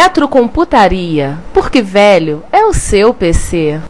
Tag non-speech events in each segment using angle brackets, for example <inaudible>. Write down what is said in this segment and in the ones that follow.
Retrocomputaria, porque velho é o seu PC.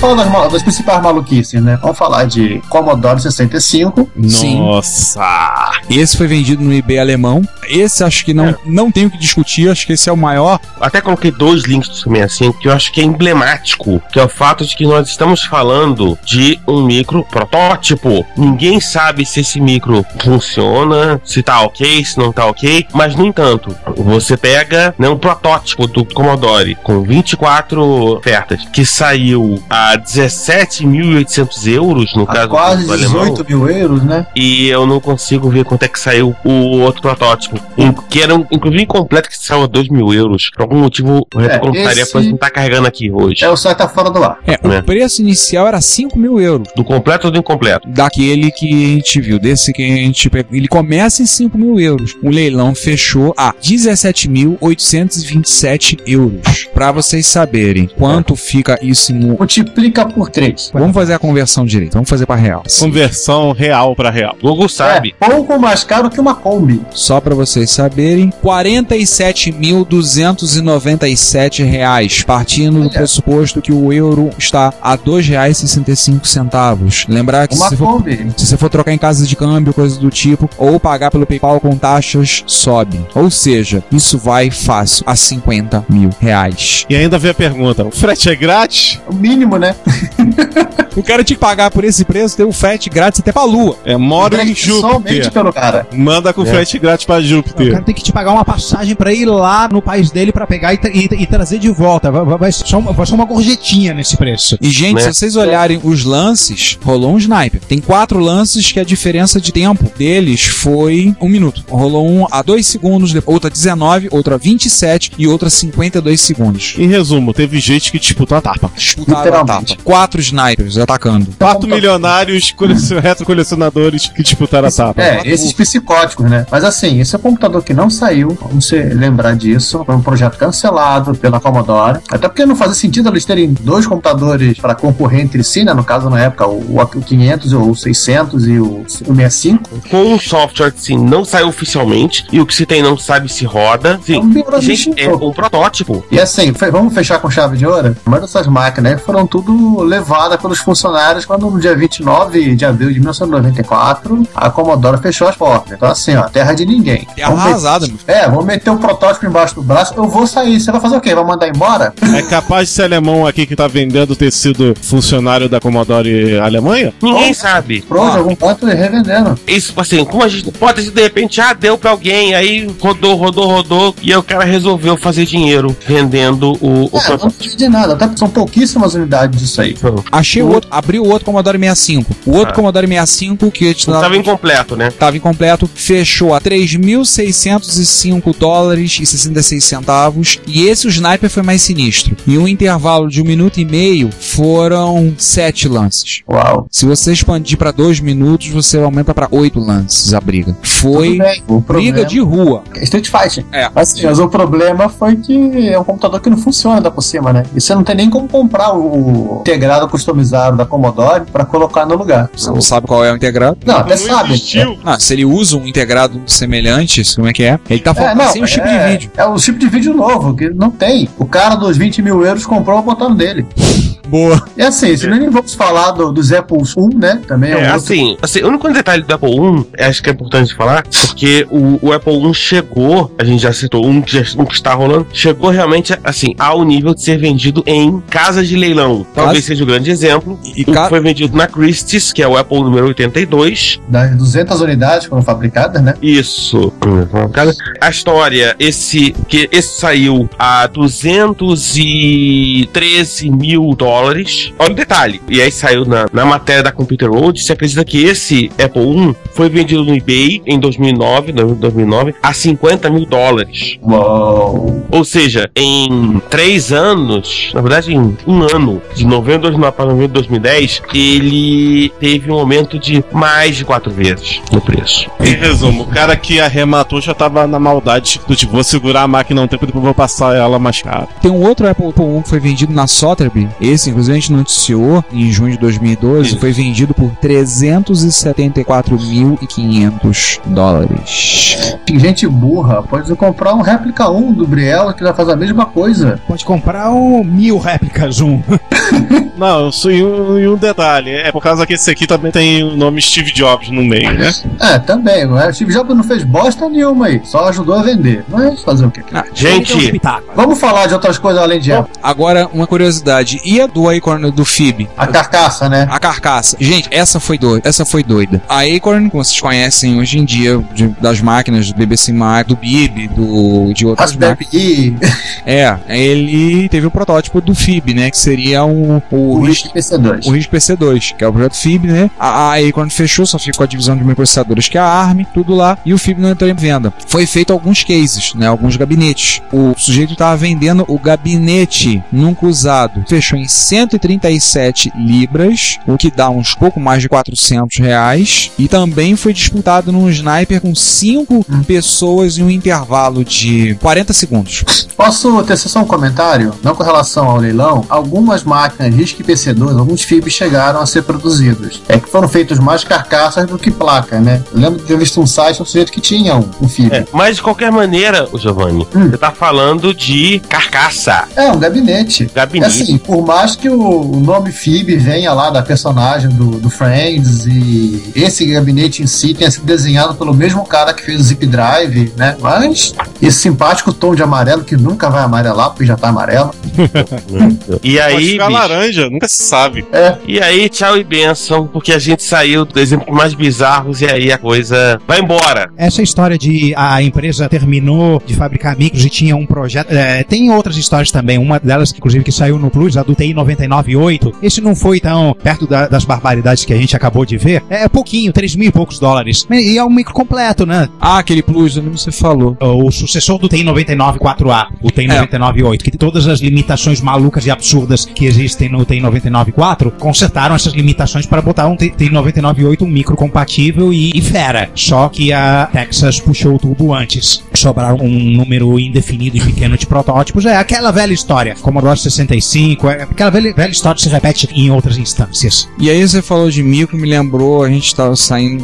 Falando das, principais maluquices, né? Vamos falar de Commodore 65. Nossa! Esse foi vendido no eBay alemão. Esse acho que não, não tem o que discutir, acho que esse é o maior. Até coloquei dois links do 65 que eu acho que é emblemático, que é o fato de que nós estamos falando de um micro protótipo. Ninguém sabe se esse micro funciona, se tá ok, se não tá ok, mas no entanto, você pega né, um protótipo do Commodore com 24 ofertas que saiu a 17.800 euros no A caso quase do alemão. 18 mil euros, né? E eu não consigo ver quanto é que saiu o outro protótipo. Um- Que era um, inclusive incompleto que saiu a 2 mil euros. Por algum motivo, o Retrocomputaria esse- Plus não tá carregando aqui hoje. É, o site tá fora do ar. É, Né? o preço inicial era 5 mil euros. Do completo ou do incompleto? Daquele que a gente viu, desse que a gente pegou. Ele começa em 5 mil euros. O leilão fechou a 17.827 euros. Pra vocês saberem quanto fica isso em. um- Multiplica por 3. Vamos fazer a conversão direito, vamos fazer pra real. Conversão real pra real. Google sabe. É, pouco mais caro que uma Kombi. Só pra vocês saberem, 47.297 reais, partindo do pressuposto que o euro está a R$ 2,65. Lembrar que Uma se for, se você for trocar em casa de câmbio, coisa do tipo, ou pagar pelo PayPal com taxas, sobe. Ou seja, isso vai fácil a 50 mil reais. E ainda vem a pergunta: o frete é grátis? O mínimo, né? <laughs> O cara tinha que pagar por esse preço, ter o frete grátis até pra lua. É, moro em Somente Júpiter. pelo cara. Manda com É. frete grátis pra O Júpiter. cara tem que te pagar uma passagem pra ir lá no país dele pra pegar e, tra- e- e trazer de volta. Vai, vai- só, uma- vai só uma gorjetinha nesse preço. E, gente, Né? se vocês olharem os lances, rolou um sniper. Tem quatro lances que a diferença de tempo deles foi um minuto. Rolou um a dois segundos, outra 19, outra 27 e outra 52 segundos. Em resumo, teve gente que disputou a tapa. Disputaram a Literalmente. tapa. Quatro snipers atacando. Quatro milionários colecion- retrocolecionadores que disputaram a tapa. É, esses psicóticos, né? Mas assim, esse é computador que não saiu, vamos se lembrar disso. Foi um projeto cancelado pela Commodore. Até porque não fazia sentido eles terem dois computadores para concorrer entre si, né? No caso, na época, o, o 500, o 600 e o, o 65. Com um software que sim, não saiu oficialmente. E o que se tem não sabe se roda. Sim, Vamos ver o gente, é um protótipo. E assim, fe- vamos fechar com chave de ouro? A maioria dessas máquinas foram tudo levadas pelos funcionários quando no dia 29 de abril de 1994 a Commodore fechou as portas. Então assim, ó, terra de ninguém. Met- arrasada, meu. É, vou meter o protótipo embaixo do braço, eu vou sair. Você vai fazer o quê? Vai mandar embora? É capaz de ser alemão aqui que tá vendendo ter sido funcionário da Commodore Alemanha? Ninguém sabe. Pronto, algum ponto e revendendo. Isso, assim, como a gente pode ser de repente, ah, deu pra alguém, aí rodou, rodou, rodou, e aí o cara resolveu fazer dinheiro vendendo o, o É, não protótipo. precisa de nada, até porque são pouquíssimas unidades disso aí. Achei o outro, abri o outro Commodore 65. O outro Ah. Commodore 65 que Estava incompleto, né? estava incompleto, fechou a 3.605 dólares e 66 centavos. E esse o sniper foi mais sinistro. Em um intervalo de um minuto e meio, foram sete lances. Uau. Se você expandir para dois minutos, você aumenta para oito lances a briga. Foi bem, briga problema- de rua. Street Fighting. É. Mas, assim, mas o problema foi que é um computador que não funciona da por cima, né? E você não tem nem como comprar o integrado customizado da Commodore pra colocar no lugar. Você não sabe qual é o integrado? Não, até Não sabe. existiu. Ah, se ele usa um integrado semelhante, como é que é? Ele tá É, falando não, sem o chip é, de vídeo. É o chip de vídeo novo, que não tem. O cara dos 20 mil euros comprou botando dele. Boa. E assim, se nem vamos falar do, dos Apples 1, né? Também é, É, um outro. assim, assim, o único detalhe do Apple 1, acho que é importante falar, porque o, o Apple 1 chegou, a gente já citou um que, já, um que está rolando, chegou realmente, assim, ao nível de ser vendido em casas de leilão. Talvez seja o grande exemplo. E o ca- foi vendido na Christie's, que é o Apple número 82. Das 200 unidades foram fabricadas, né? Isso. A história, esse que esse saiu a 213 mil dólares. Olha o detalhe. E aí saiu na, na matéria da Computer World. Se acredita que esse Apple 1 foi vendido no eBay em 2009, no- 2009 a 50 mil dólares. Uou. Ou seja, em três anos, na verdade, em um ano, de novembro de 2009 para novembro de 2010, ele teve um aumento de mais de quatro vezes no preço. Em resumo, o cara que arrematou já tava na maldade do tipo, vou segurar a máquina um tempo e depois vou passar ela mais cara. Tem um outro Apple 1 que foi vendido na Sotheby. Esse, inclusive, a gente noticiou em junho de 2012. Isso. Foi vendido por 374.500 dólares. Que gente burra. Pode comprar um réplica 1 do Briella que já faz a mesma coisa. Pode comprar um mil réplicas, um. <laughs> Não, só em um, em um detalhe. É por causa que esse aqui também tem o nome Steve Jobs no meio, né? É, também. O Steve Jobs não fez bosta nenhuma aí. Só ajudou a vender. Mas fazer o quê? Ah, Gente, Vamos falar de outras coisas além de Apple. Agora, uma curiosidade. E a do Acorn do FIB? A carcaça, né? A carcaça. Gente, essa foi doida. Essa foi doida. A Acorn, como vocês conhecem hoje em dia, de- das máquinas do BBC Mac, do Bib, do, de outras máquinas. Raspberry Pi, É, ele teve o protótipo do FIB, né? Que seria o, o, o RISC RISC PC2. o RISC PC2, que é o projeto FIB, né? A, a Acorn fechou, só ficou a divisão de microprocessadores que é a ARM, tudo lá, e o FIB não entrou em venda. Foi feito alguns cases, né? Alguns gabinetes. O sujeito estava vendendo o gabinete nunca usado. Fechou em 137 libras, o que dá uns pouco mais de 400 reais. E também foi disputado num sniper com 5 pessoas em um intervalo de 40 segundos. Posso tecer só um comentário? Não com relação ao leilão, algumas máquinas RISC PC2, alguns FIBs chegaram a ser produzidos. É que foram feitos mais carcaças do que placa, né? Eu lembro de ter visto um site, um sujeito que tinha um, um FIB. É, mas de qualquer maneira, Giovanni, Hum. você tá falando de carcaça, É, um gabinete. É gabinete. assim, por mais que o, o nome FIB venha lá da personagem do, do Friends e esse gabinete em si tenha sido desenhado pelo mesmo cara que fez o Zip Drive, né? Mas esse simpático tom de amarelo que nunca vai amarelar porque já tá amarelo. E Pode aí, ficar bicho, laranja, nunca se sabe. É, e aí, tchau e benção, porque a gente saiu dos exemplos mais bizarros e aí a coisa vai embora. Essa história de a empresa terminou de fabricar micros e tinha um projeto. é, tem outras histórias também. Uma delas, inclusive, que saiu no Plus, a do TI 998. Esse não foi tão perto da- das barbaridades que a gente acabou de ver. É pouquinho, 3 mil poucos dólares. E é um micro completo, né? Ah, aquele plus, que você falou. O sucessor do TI 99 4A, o TI 998, que tem todas as limitações malucas e absurdas que existem no TI 99 4, consertaram essas limitações para botar um TI 998 um micro compatível e, e fera. Só que a Texas puxou o tubo antes. Sobraram um número indefinido e pequeno de protótipos. É aquela velha história. Commodore 65, é aquela velha, velha história que se repete em outras instâncias. E aí você falou de micro, me lembrou, a gente estava saindo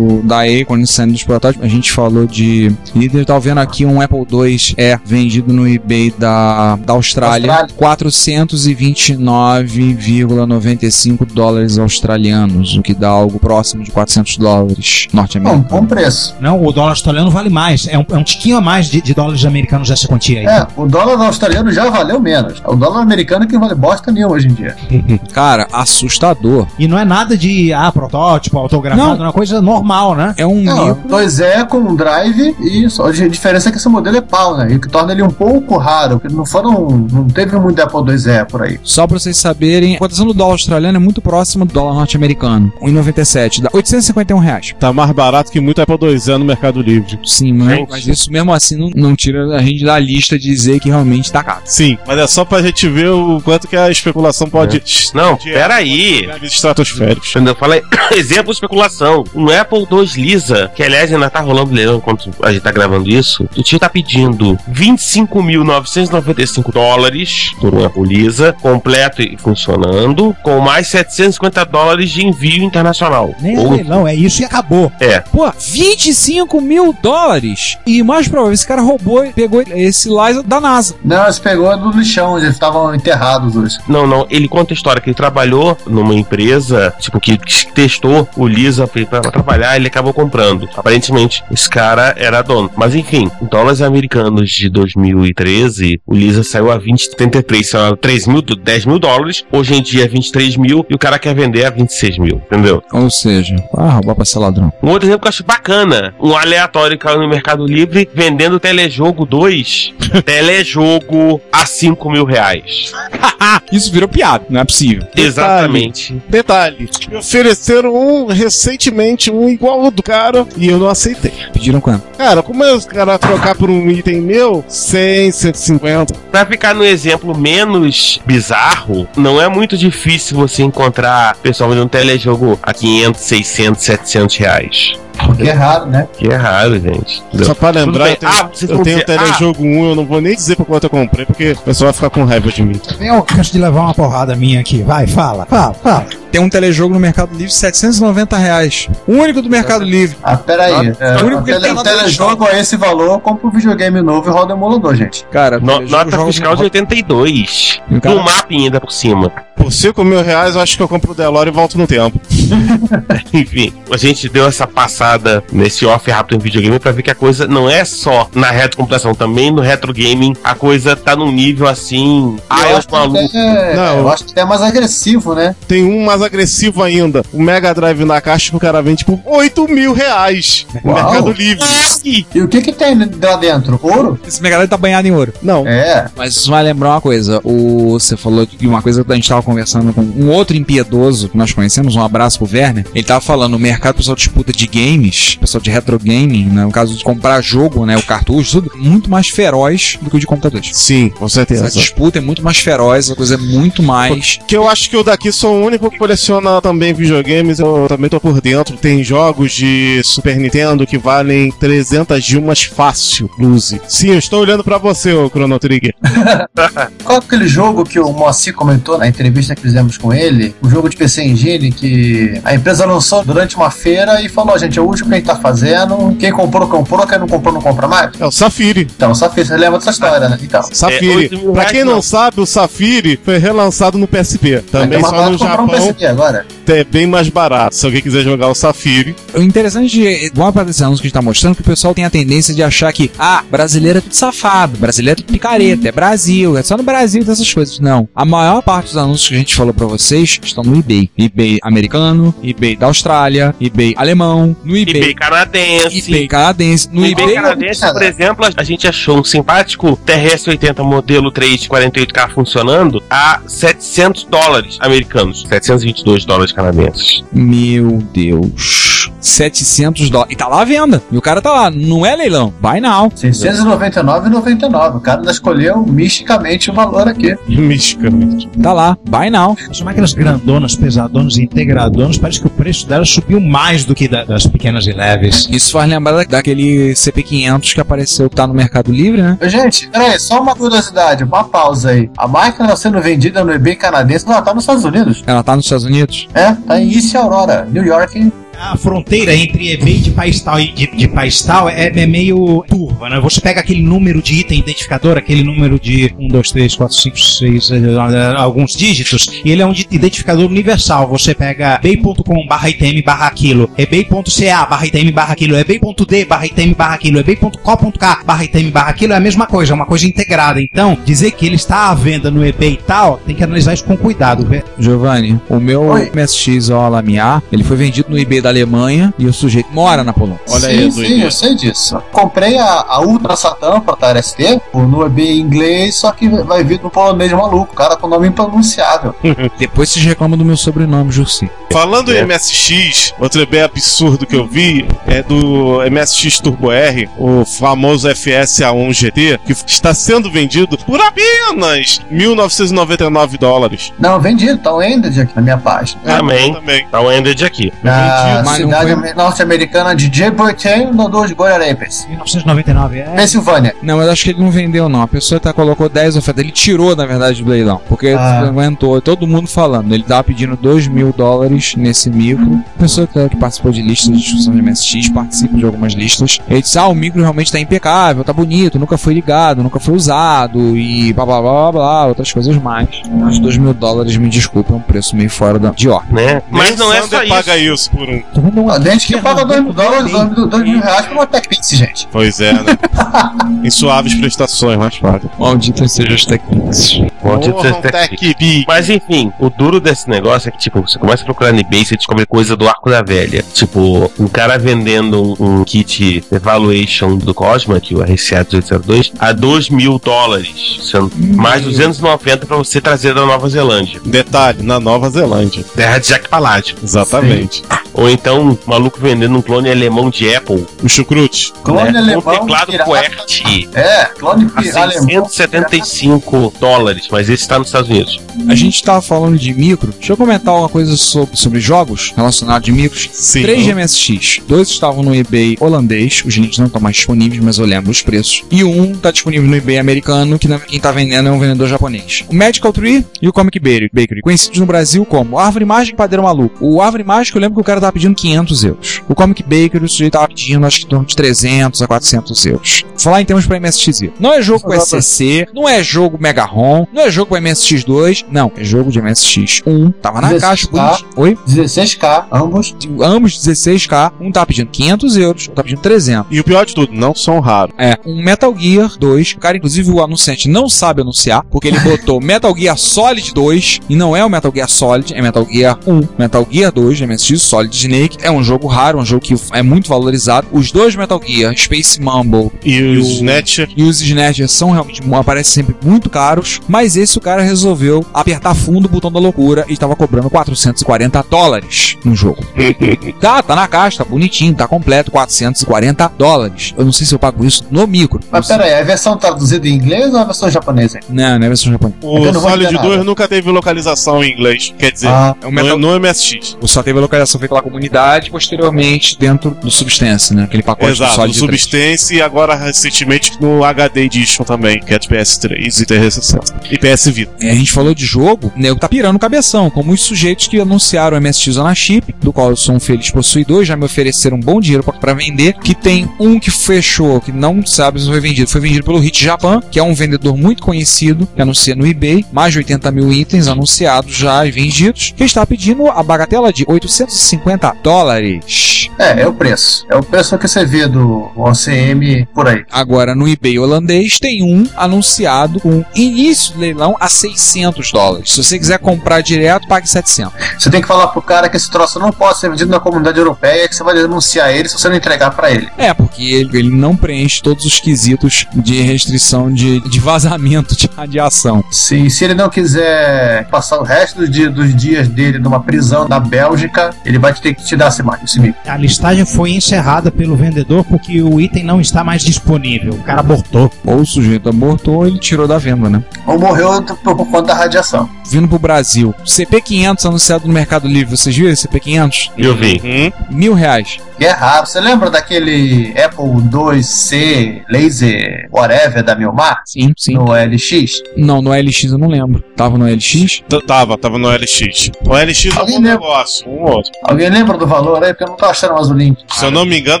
da Acorn, saindo dos protótipos, a gente falou de líder, tá vendo aqui um Apple II é vendido no eBay da, da Austrália, Austrália. 429,95 dólares australianos, o que dá algo próximo de 400 dólares bom, norte-americanos. bom preço. Não, o dólar australiano vale mais. É um, é um tiquinho a mais de, de dólares americanos essa quantia aí. É, o dólar australiano já valeu menos. O dólar americano que vale bosta nenhuma hoje em dia. <laughs> Cara, assustador. E não é nada de, ah, protótipo, autografado, Não. é uma coisa normal, né? É um Não, micro. dois é com um drive e só a diferença é que esse modelo é pau, né? E o que torna ele um pouco raro, porque não foram. não teve muito Apple IIe por aí. Só pra vocês saberem, a cotação do dólar australiano é muito próxima do dólar norte-americano. 1,97, dá 851 reais. Tá mais barato que muito Apple II no Mercado Livre. Sim, mas, mas isso mesmo assim não, não tira a gente da lista de dizer que realmente tá caro. Sim, mas é só pra gente ver o quanto que a especulação pode. Não, de- peraí. Estratosféricos. Quando eu falei <coughs> exemplo de especulação, não Apple II Lisa, que aliás ainda tá rolando leilão enquanto a gente tá gravando isso, o tio tá pedindo 25.995 dólares por um Apple Lisa, completo e funcionando, com mais 750 dólares de envio internacional. Nem é Ou- leilão, é isso e acabou. é, Pô, 25 mil dólares! E mais provável, esse cara roubou, pegou esse Liza da NASA. Não, se pegou do lixão, eles estavam enterrados hoje. Não, não. Ele conta a história que ele trabalhou numa empresa, tipo, que testou o Lisa pra pra trabalhar ele acabou comprando. Aparentemente, esse cara era dono. Mas enfim, em dólares americanos de 2013, o Lisa saiu a 20,73, saiu a 3 mil, 10 mil dólares. Hoje em dia é 23 mil e o cara quer vender a 26 mil, entendeu? Ou seja, ah, roubar pra ser ladrão. Um outro exemplo que eu acho bacana: um aleatório caiu no Mercado Livre vendendo Telejogo 2. <laughs> telejogo a 5 mil reais. <laughs> Isso virou piada, não é possível. Exatamente. Detalhe, me ofereceram um recentemente, um igual ao do cara, e eu não aceitei. Pediram quanto? Cara, como é os caras trocar por um item meu? 100, 150. Pra ficar no exemplo menos bizarro, não é muito difícil você encontrar pessoal vendendo telejogo a 500, 600, 700 reais. Porque é raro, né? Que é raro, gente. entendeu? Só pra lembrar, eu Tudo bem. tenho, Ah, eu tenho dizer, telejogo 1, eu não vou nem dizer por quanto eu comprei, porque o pessoal vai ficar com raiva de mim. Vem ao alcance de levar uma porrada minha aqui. Vai, fala, fala, fala. Tem um telejogo no Mercado Livre, 790 reais. O único do Mercado Livre. Ah, peraí. Nota- É, o único o que tele, tem o telejogo a esse valor, compra um videogame novo e roda emulador, gente. Cara, No- nota fiscal de no- 82. E o cara- No mapa ainda por cima. Por 5 mil reais, eu acho que eu compro o Delore e volto no tempo. <laughs> Enfim, a gente deu essa passada nesse off rápido em videogame pra ver que a coisa não é só na retrocomputação, também no retro gaming a coisa tá num nível assim. Ah, eu eu acho que maluco. até, Não. eu acho que é mais agressivo, né? Tem um mais agressivo ainda. O Mega Drive na caixa que o cara vende por 8 mil reais. No Uau. Mercado Livre. E o que que tem lá dentro? Ouro? Esse Mega Drive tá banhado em ouro. Não. É. Mas isso vai lembrar uma coisa. O, você falou de uma coisa que a gente tava conversando com um outro impiedoso que nós conhecemos. Um abraço pro Werner. Ele tava falando: o mercado pessoal disputa de games, pessoal de retro gaming, né, no caso de comprar jogo, né, o cartucho, tudo, muito mais feroz do que o de computadores. Sim, com Essa certeza. disputa é muito mais feroz, a coisa é muito mais. Que eu acho que eu daqui sou o único que coleciona também videogames, eu também tô por dentro. Tem jogos de Super Nintendo que valem 300 Dilmas fácil, Luzi. Sim, eu estou olhando pra você, ô Chrono Trigger. <laughs> Qual é aquele jogo que o Moacir comentou na entrevista que fizemos com ele? O jogo de PC Engine que a empresa lançou durante uma feira e falou: gente, é o último que a gente tá fazendo. Quem comprou, comprou. Quem não comprou, não compra mais. É o Safiri. Então, Safira, você lembra dessa história, né? Então. É, Safiri. 8 mil pra quem não não. sabe, o Safiri foi relançado no PSP. Também é só no comprar um Japão PSP agora. é bem mais barato. Se alguém quiser jogar o Safiri. O interessante, de- igual para esses anos que a gente tá mostrando, que o pessoal tem a tendência de achar que, ah, brasileiro é tudo safado, brasileiro é tudo picareta, é Brasil, é só no Brasil dessas coisas. Não. A maior parte dos anúncios que a gente falou pra vocês estão no eBay. eBay americano, eBay da Austrália, eBay alemão, no eBay, eBay canadense. eBay canadense, no No eBay. eBay canadense, por exemplo, a gente achou um simpático TRS-80 modelo 3 de 48K funcionando a 700 dólares americanos. 722 dólares canadenses. Meu Deus. 700 dólares. E tá lá à venda. E o cara tá lá. Não é leilão. Buy now. 699,99. O cara ainda escolheu misticamente o valor aqui. <laughs> Misticamente. Tá lá. Buy now. As máquinas grandonas, pesadonas e integradonas, parece que o preço delas subiu mais do que da- das pequenas e leves. Isso faz lembrar da- daquele CP500 que apareceu, que tá no Mercado Livre, né? Gente, peraí, só uma curiosidade, uma pausa aí. A máquina tá sendo vendida no eBay canadense, não, ela tá nos Estados Unidos. Ela tá nos Estados Unidos. É, tá em East Aurora, New York. A fronteira entre eBay de país tal e de, de país tal é, é meio turva, né? Você pega aquele número de item identificador, aquele número de 1, 2, 3, 4, 5, 6, eh, alguns dígitos, e ele é um de- identificador universal. Você pega ebay.com barra item barra aquilo, ebay.ca barra item barra aquilo, ebay.d barra item barra aquilo, ebay.co.k barra item barra aquilo, é a mesma coisa, é uma coisa integrada. Então, dizer que ele está à venda no eBay e tal, tem que analisar isso com cuidado. Giovanni, o meu Oi. MSX Alamiar, ele foi vendido no eBay da Alemanha e o sujeito mora na Polônia. Olha sim, aí, sim, eu sei disso. Comprei a, a Ultra Satan pra TRST no eBay em inglês, só que vai vir no polonês maluco, cara com nome impronunciável. <laughs> Depois vocês reclamam do meu sobrenome, Jurci. Falando É. em MSX, outro bem absurdo que eu vi é do MSX Turbo R, o famoso FSA1 GT, que está sendo vendido por apenas 1.999 dólares. Não, vendido, tá o Ended aqui na minha página. É, Também. também. Tá o Ended aqui. Eu Mas cidade foi- norte-americana de Jebutane, no dos Guararapes, 1999, é. Pensilvânia. Não, mas acho que ele não vendeu, não. A pessoa tá, colocou 10 ofertas. Ele tirou, na verdade, do leilão. Porque Ah. aguentou. Todo mundo falando. Ele tava pedindo 2 mil dólares nesse micro. A pessoa que, que participou de listas de discussão de MSX, participa de algumas listas. Ele disse: Ah, o micro realmente tá impecável, tá bonito, nunca foi ligado, nunca foi usado. E blá blá blá blá, blá outras coisas mais. Mas 2 mil dólares, me desculpa, é um preço meio fora da, de ordem. Né? Mas não é só isso. paga isso por um. Tô vendo um A gente que paga 2 mil dólares, Fernando 2 mil reais pra uma TechPix, gente. Pois é, né? <laughs> em suaves prestações, mas paga. Malditas sejam as técnicas. Maldito seja Tech Tech B. Mas enfim, o duro desse negócio é que, tipo, você começa a procurar no eBay e você descobre coisa do arco da velha. Tipo, um cara vendendo um, um kit Evaluation do Cosma, que é o RCA 1802, a 2 mil dólares. Sendo mais 290 pra você trazer da Nova Zelândia. Detalhe, na Nova Zelândia. Terra de Jack Paládio. Exatamente. Ou então, um maluco vendendo um clone alemão de Apple. O chucrute. Clone né, alemão. com teclado pirata. QWERTY. É, clone A pi- alemão. 675 dólares, mas esse tá nos Estados Unidos. A gente tava falando de micro. Deixa eu comentar uma coisa sobre, sobre jogos relacionados de micros. Sim. 3 de MSX. Dois estavam no eBay holandês, os links não estão mais disponíveis, mas eu lembro os preços. E um está disponível no eBay americano, que quem tá vendendo é um vendedor japonês. O Medical Tree e o Comic Bakery, Bakery conhecidos no Brasil como Árvore Mágica e Padeiro Maluco. O Árvore Mágica eu lembro que o cara tava pedindo 500 euros. O Comic Bakery o sujeito tava pedindo acho que em torno de 300 a 400 euros. Vou falar em termos para MSX. Não é jogo com SCC, não é jogo Mega ROM, não é jogo com MSX2, não, é jogo de MSX1. Tava na 16K. caixa, bonitinho. Oi? 16K, ambos. ambos 16K, um tá pedindo 500 euros, outro tá pedindo 300. E o pior de tudo, não são raros. É, um Metal Gear 2, o cara, inclusive o anunciante não sabe anunciar, porque ele botou <laughs> Metal Gear Solid 2, e não é o Metal Gear Solid, é Metal Gear 1. Metal Gear 2, MSX Solid Snake, é um jogo raro, um jogo que é muito valorizado. Os dois Metal Gear, Space Mumble E os o- Snatcher. e os Snatchers são realmente, aparecem sempre muito caros, mas esse o cara resolveu apertar fundo o botão da loucura e estava cobrando 440 dólares no jogo. <laughs> tá, tá na caixa, tá bonitinho, tá completo, 440 dólares. Eu não sei se eu pago isso no micro. Mas pera aí, a versão traduzida em inglês ou a versão japonesa? Não, não é versão japonesa. O vou Solid entender 2 nada. nunca teve localização em inglês. Quer dizer, Ah, É o Metal... no, no MSX. Só teve a localização feita pela comunidade posteriormente dentro do Substance, né? Aquele pacote do Exato, no Solid 3. Substance e agora recentemente no HD Edition também, que é de PS3 e 360. E PS Vita. É, a gente falou de jogo, o nego tá pirando o cabeção, como os sujeitos que anunciaram o MSX Zona Chip, do qual eu sou um feliz possuidor, já me ofereceram um bom dinheiro pra- pra vender, que tem um que fechou, que não sabe se foi vendido, foi vendido pelo Hit Japan, que é um vendedor muito conhecido, que anuncia no eBay, mais de 80 mil itens anunciados já e vendidos, que está pedindo a bagatela de 850 dólares. é, é o preço. É o preço que você vê do OCM por aí. Agora, no eBay holandês, tem um anunciado com início do leilão a 600 dólares. Se você quiser comprar direto, pague 700. Você tem que falar pro cara que esse troço não pode ser vendido na comunidade europeia, que você vai denunciar ele se você não entregar pra ele. É, porque ele, ele não preenche todos os quesitos de restrição de, de vazamento de radiação. Se, se ele não quiser passar o resto dos dias, dos dias dele numa prisão na Bélgica, ele vai ter que te dar esse. A listagem foi encerrada pelo vendedor porque o item não está mais disponível. O cara abortou. Ou o sujeito abortou ou ele tirou da venda, né? Ou morreu por, por conta da radiação. Vindo pro Brasil. CP500 anunciado no Mercado Livre. Vocês viram esse CP500? Eu vi. Hum? Mil reais. E é raro. Você lembra daquele Apple 2C Laser Whatever da Milmar? Sim, sim. No LX? Não, no LX eu não lembro. Tava no LX? T- Tava, tava no LX. O LX é um Alguém lembra? negócio, um outro. Alguém lembra do valor aí? Porque eu não tô achando mais o link. Se eu não me engano,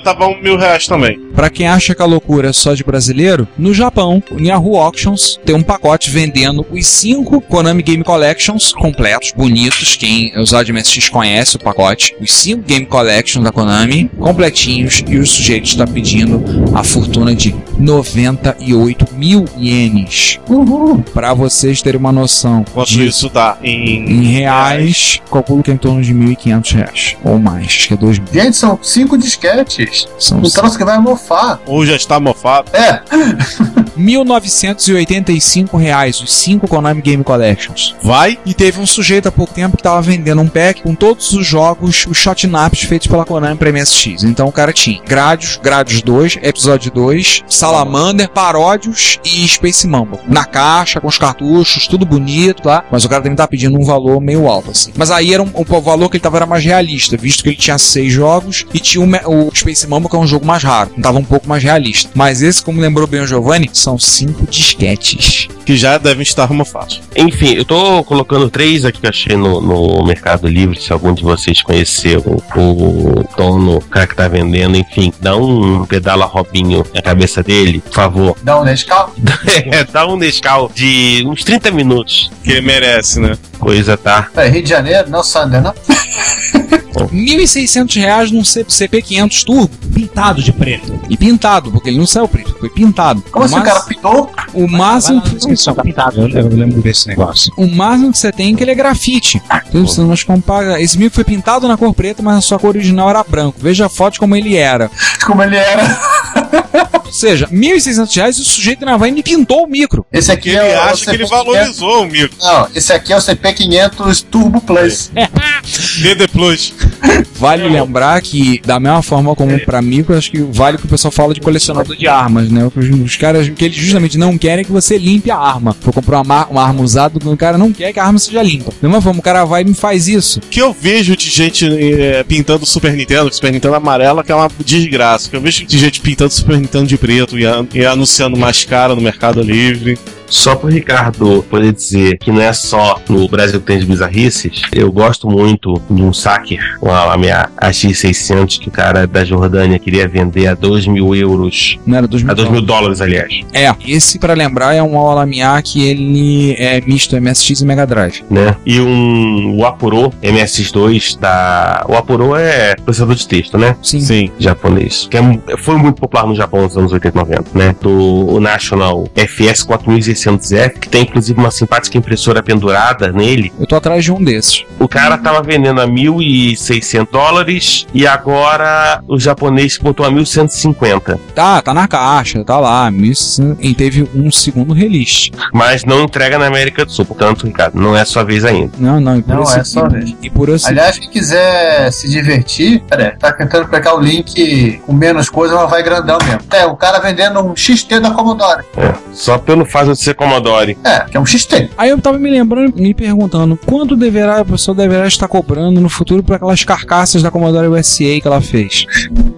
tava um mil reais também. Pra quem acha que a loucura é só de brasileiro, no Japão, o Yahoo Auctions tem um pacote vendendo os cinco Konami Game Collections completos, bonitos. Quem usar de MSX conhece o pacote. Os cinco Game Collections da Konami, completinhos, e o sujeito está pedindo a fortuna de 98 mil ienes. Uhul. Pra vocês terem uma noção Quanto de isso dá em, em reais, calculo que é em torno de 1.500 reais. Ou mais, acho que é 2 mil. Gente, são cinco disquetes. São Um troço que vai mofar. Ou já está mofado. É, 1985 reais, os 5 Konami Game Collections. Vai? E teve um sujeito há pouco tempo que tava vendendo um pack com todos os jogos, os shotnaps feitos pela Konami pra MSX. Então o cara tinha Gradius, Gradius 2, Episódio 2, Salamander, Paródios e Space Mumble. Na caixa, com os cartuchos, tudo bonito, tá? Mas o cara também tá pedindo um valor meio alto, assim. Mas aí era um, o valor que ele tava era mais realista, visto que ele tinha seis jogos e tinha o, o Space Mumble, que é um jogo mais raro. Tava um pouco mais realista. Mas esse, como lembrou bem o Giovanni, são cinco disquetes. Que já devem estar uma fácil. Enfim, eu tô colocando três aqui que eu achei no, no Mercado Livre. Se algum de vocês conheceu o dono, o cara que tá vendendo, enfim, dá um pedala Robinho na cabeça dele, por favor. Dá um Nescau. <laughs> É, dá um Nescau de uns 30 minutos. Que ele merece, né? Coisa, tá? É, Rio de Janeiro, não Sander, não? R$ 1.600 <laughs> reais num C- CP500 Turbo. Pintado de preto. E pintado, porque ele não saiu preto, foi pintado. Como assim o Mas- cara pintou? O máximo, descrição, pintado. Eu, lembro desse negócio. o máximo que você tem é que ele é grafite. Então, você não compara. Esse micro foi pintado na cor preta, mas a sua cor original era branco. Veja a foto de como ele era. Como ele era. Ou seja, 1.600 reais e o sujeito na Havaiana pintou o micro. Esse aqui Que é ele o acha que ele CP500. valorizou o micro. Não, esse aqui é o CP500 Turbo Plus. <laughs> DD Plus. Vale lembrar que, da mesma forma como pra micro, acho que vale o que o pessoal fala de colecionador de armas, né? Os, os caras, o que eles justamente não querem é que você limpe a arma. For comprar uma, uma arma usada, o cara não quer que a arma seja limpa. Da mesma forma, o cara vai e me faz isso. que eu vejo de gente eh, pintando Super Nintendo, Super Nintendo amarela, que é uma desgraça. Que eu vejo de gente pintando Super Nintendo de preto e, e anunciando mais cara no Mercado Livre. Só pro Ricardo poder dizer que não é só no Brasil que tem as bizarrices, eu gosto muito de um sacker, uma, a minha AX600, que o cara da Jordânia queria vender a 2 mil euros. Não era 2 mil A 2 mil dólares, aliás. É, esse pra lembrar é um Alamiya que ele é misto MSX e Mega Drive. né? E um o Apuro MS2 da. O Apuro é processador de texto, né? Sim. Sim. Japonês. Que é foi muito popular no Japão nos anos 80 e 90, né? Do National FS 4600F, que tem inclusive uma simpática impressora pendurada nele. Eu tô atrás de um desses. O cara tava vendendo a 1.600 dólares e agora o japonês botou a 1.150. Tá, tá na caixa, tá lá. 1600, E teve um segundo release. Mas não entrega na América do Sul. Portanto, Ricardo, não é sua vez ainda. Não, não, e por Não, esse, é só vez. E por esse. Aliás, quem quiser se divertir, pera aí, tá tentando pegar o link com menos coisa, mas vai grandão mesmo. É, o cara vendendo um XT da Commodore. Só pelo fato de ser Commodore. É, que é um XT. Aí eu tava me lembrando, me perguntando, quanto deverá a pessoa deverá estar cobrando no futuro por aquelas carcaças da Commodore USA que ela fez?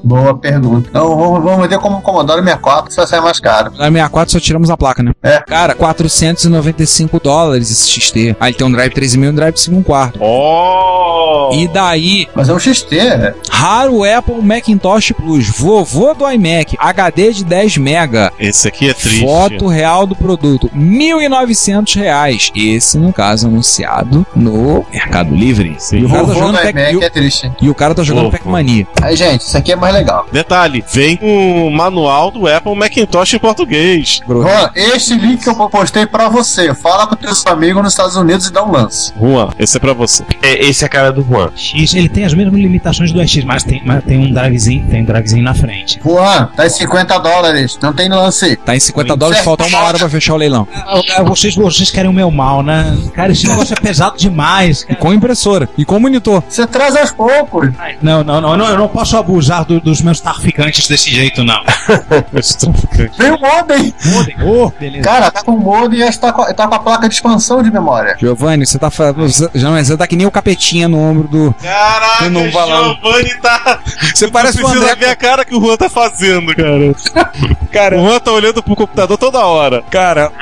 Boa pergunta. Então vamos, vamos vender como Commodore 64, que vai sair mais caro. Na 64 só tiramos a placa, né? É. Cara, 495 dólares esse XT. Aí ele tem um drive 3,5 e um drive 5 quarto. Oh! E daí, Mas é um XT, né? raro Apple Macintosh Plus, vovô do iMac, HD de 10 mega. Esse aqui é triste. Foto real do produto, 1.900 reais. Esse, no caso, anunciado no Mercado Livre. Sim. E o cara tá jogando do Pac- iMac e o- é triste. e o cara tá jogando. Pac-Mania. Aí, gente, isso aqui é mais legal. Detalhe, vem um manual do Apple Macintosh em português. Juan, este link que eu postei pra você. Fala com teus amigos nos Estados Unidos e dá um lance. Juan, esse é pra você. É, esse é a cara do Juan. X, ele tem as mesmas limitações do EX, mas tem, mas tem um drivezinho, tem um drivezinho na frente. Juan, tá em 50 dólares. Não tem lance. Tá em 50 dólares, falta uma hora pra fechar o leilão. Ah, Vocês, vocês querem o meu mal, né? Cara, esse negócio é pesado demais. E cara. com impressora. E com monitor. Você traz aos poucos. Não, não, não, não, eu não posso abusar do- dos meus traficantes desse jeito, não. <laughs> Vem o modem. Modem. Oh, beleza. Cara, tá com o modem e tá com, tá com a placa de expansão de memória. Giovanni, você tá falando. você- Já não é, você tá que nem o capetinha no ombro do. Caraca, falando. Giovanni tá. Você parece o Precisa André. ver a cara que o Juan tá fazendo, cara. Cara, O Juan tá olhando pro computador toda hora. cara,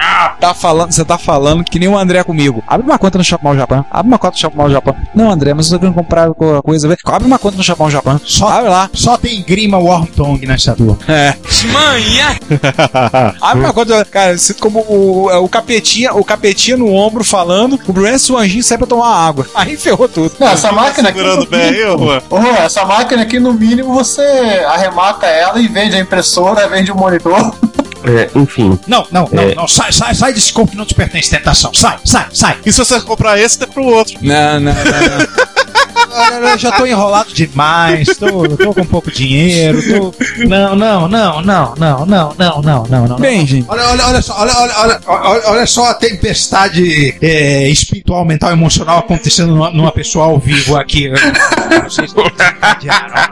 tá falando, você tá falando que nem o André comigo. Abre uma conta no Shopmal Japão. Abre uma conta no Shopmal Japão. Não, André, mas eu tô querendo comprar co- coisa. Abre uma conta no Shopmal Japão. Só- Abre lá. Só tem grima Wormtongue nessa tua. É. Manhã. <laughs> Abre uma conta. Cara, você como o, o capetinha, o capetinha no ombro falando, o Bruno o anjinho sai pra tomar água. <laughs> Aí ferrou tudo. Não, essa máquina aqui. Segurando no bem, Juan, essa máquina aqui, no mínimo, você arremata ela e vende a impressora, vende o monitor. <laughs> É, enfim, Não, não, não, É. não. Sai, sai, sai desse corpo que não te pertence, tentação. Sai, sai, sai. E se você comprar esse, tem pro outro. Não, não, não. não. olha, eu já tô enrolado demais, tô, tô com pouco dinheiro, tô... Não, não, não, não, não, não, não, não, não, não. Bem, gente. Olha, olha, olha só, olha, olha, olha, olha, olha só a tempestade é, espiritual, mental, emocional acontecendo numa, numa pessoa ao vivo aqui. Vocês.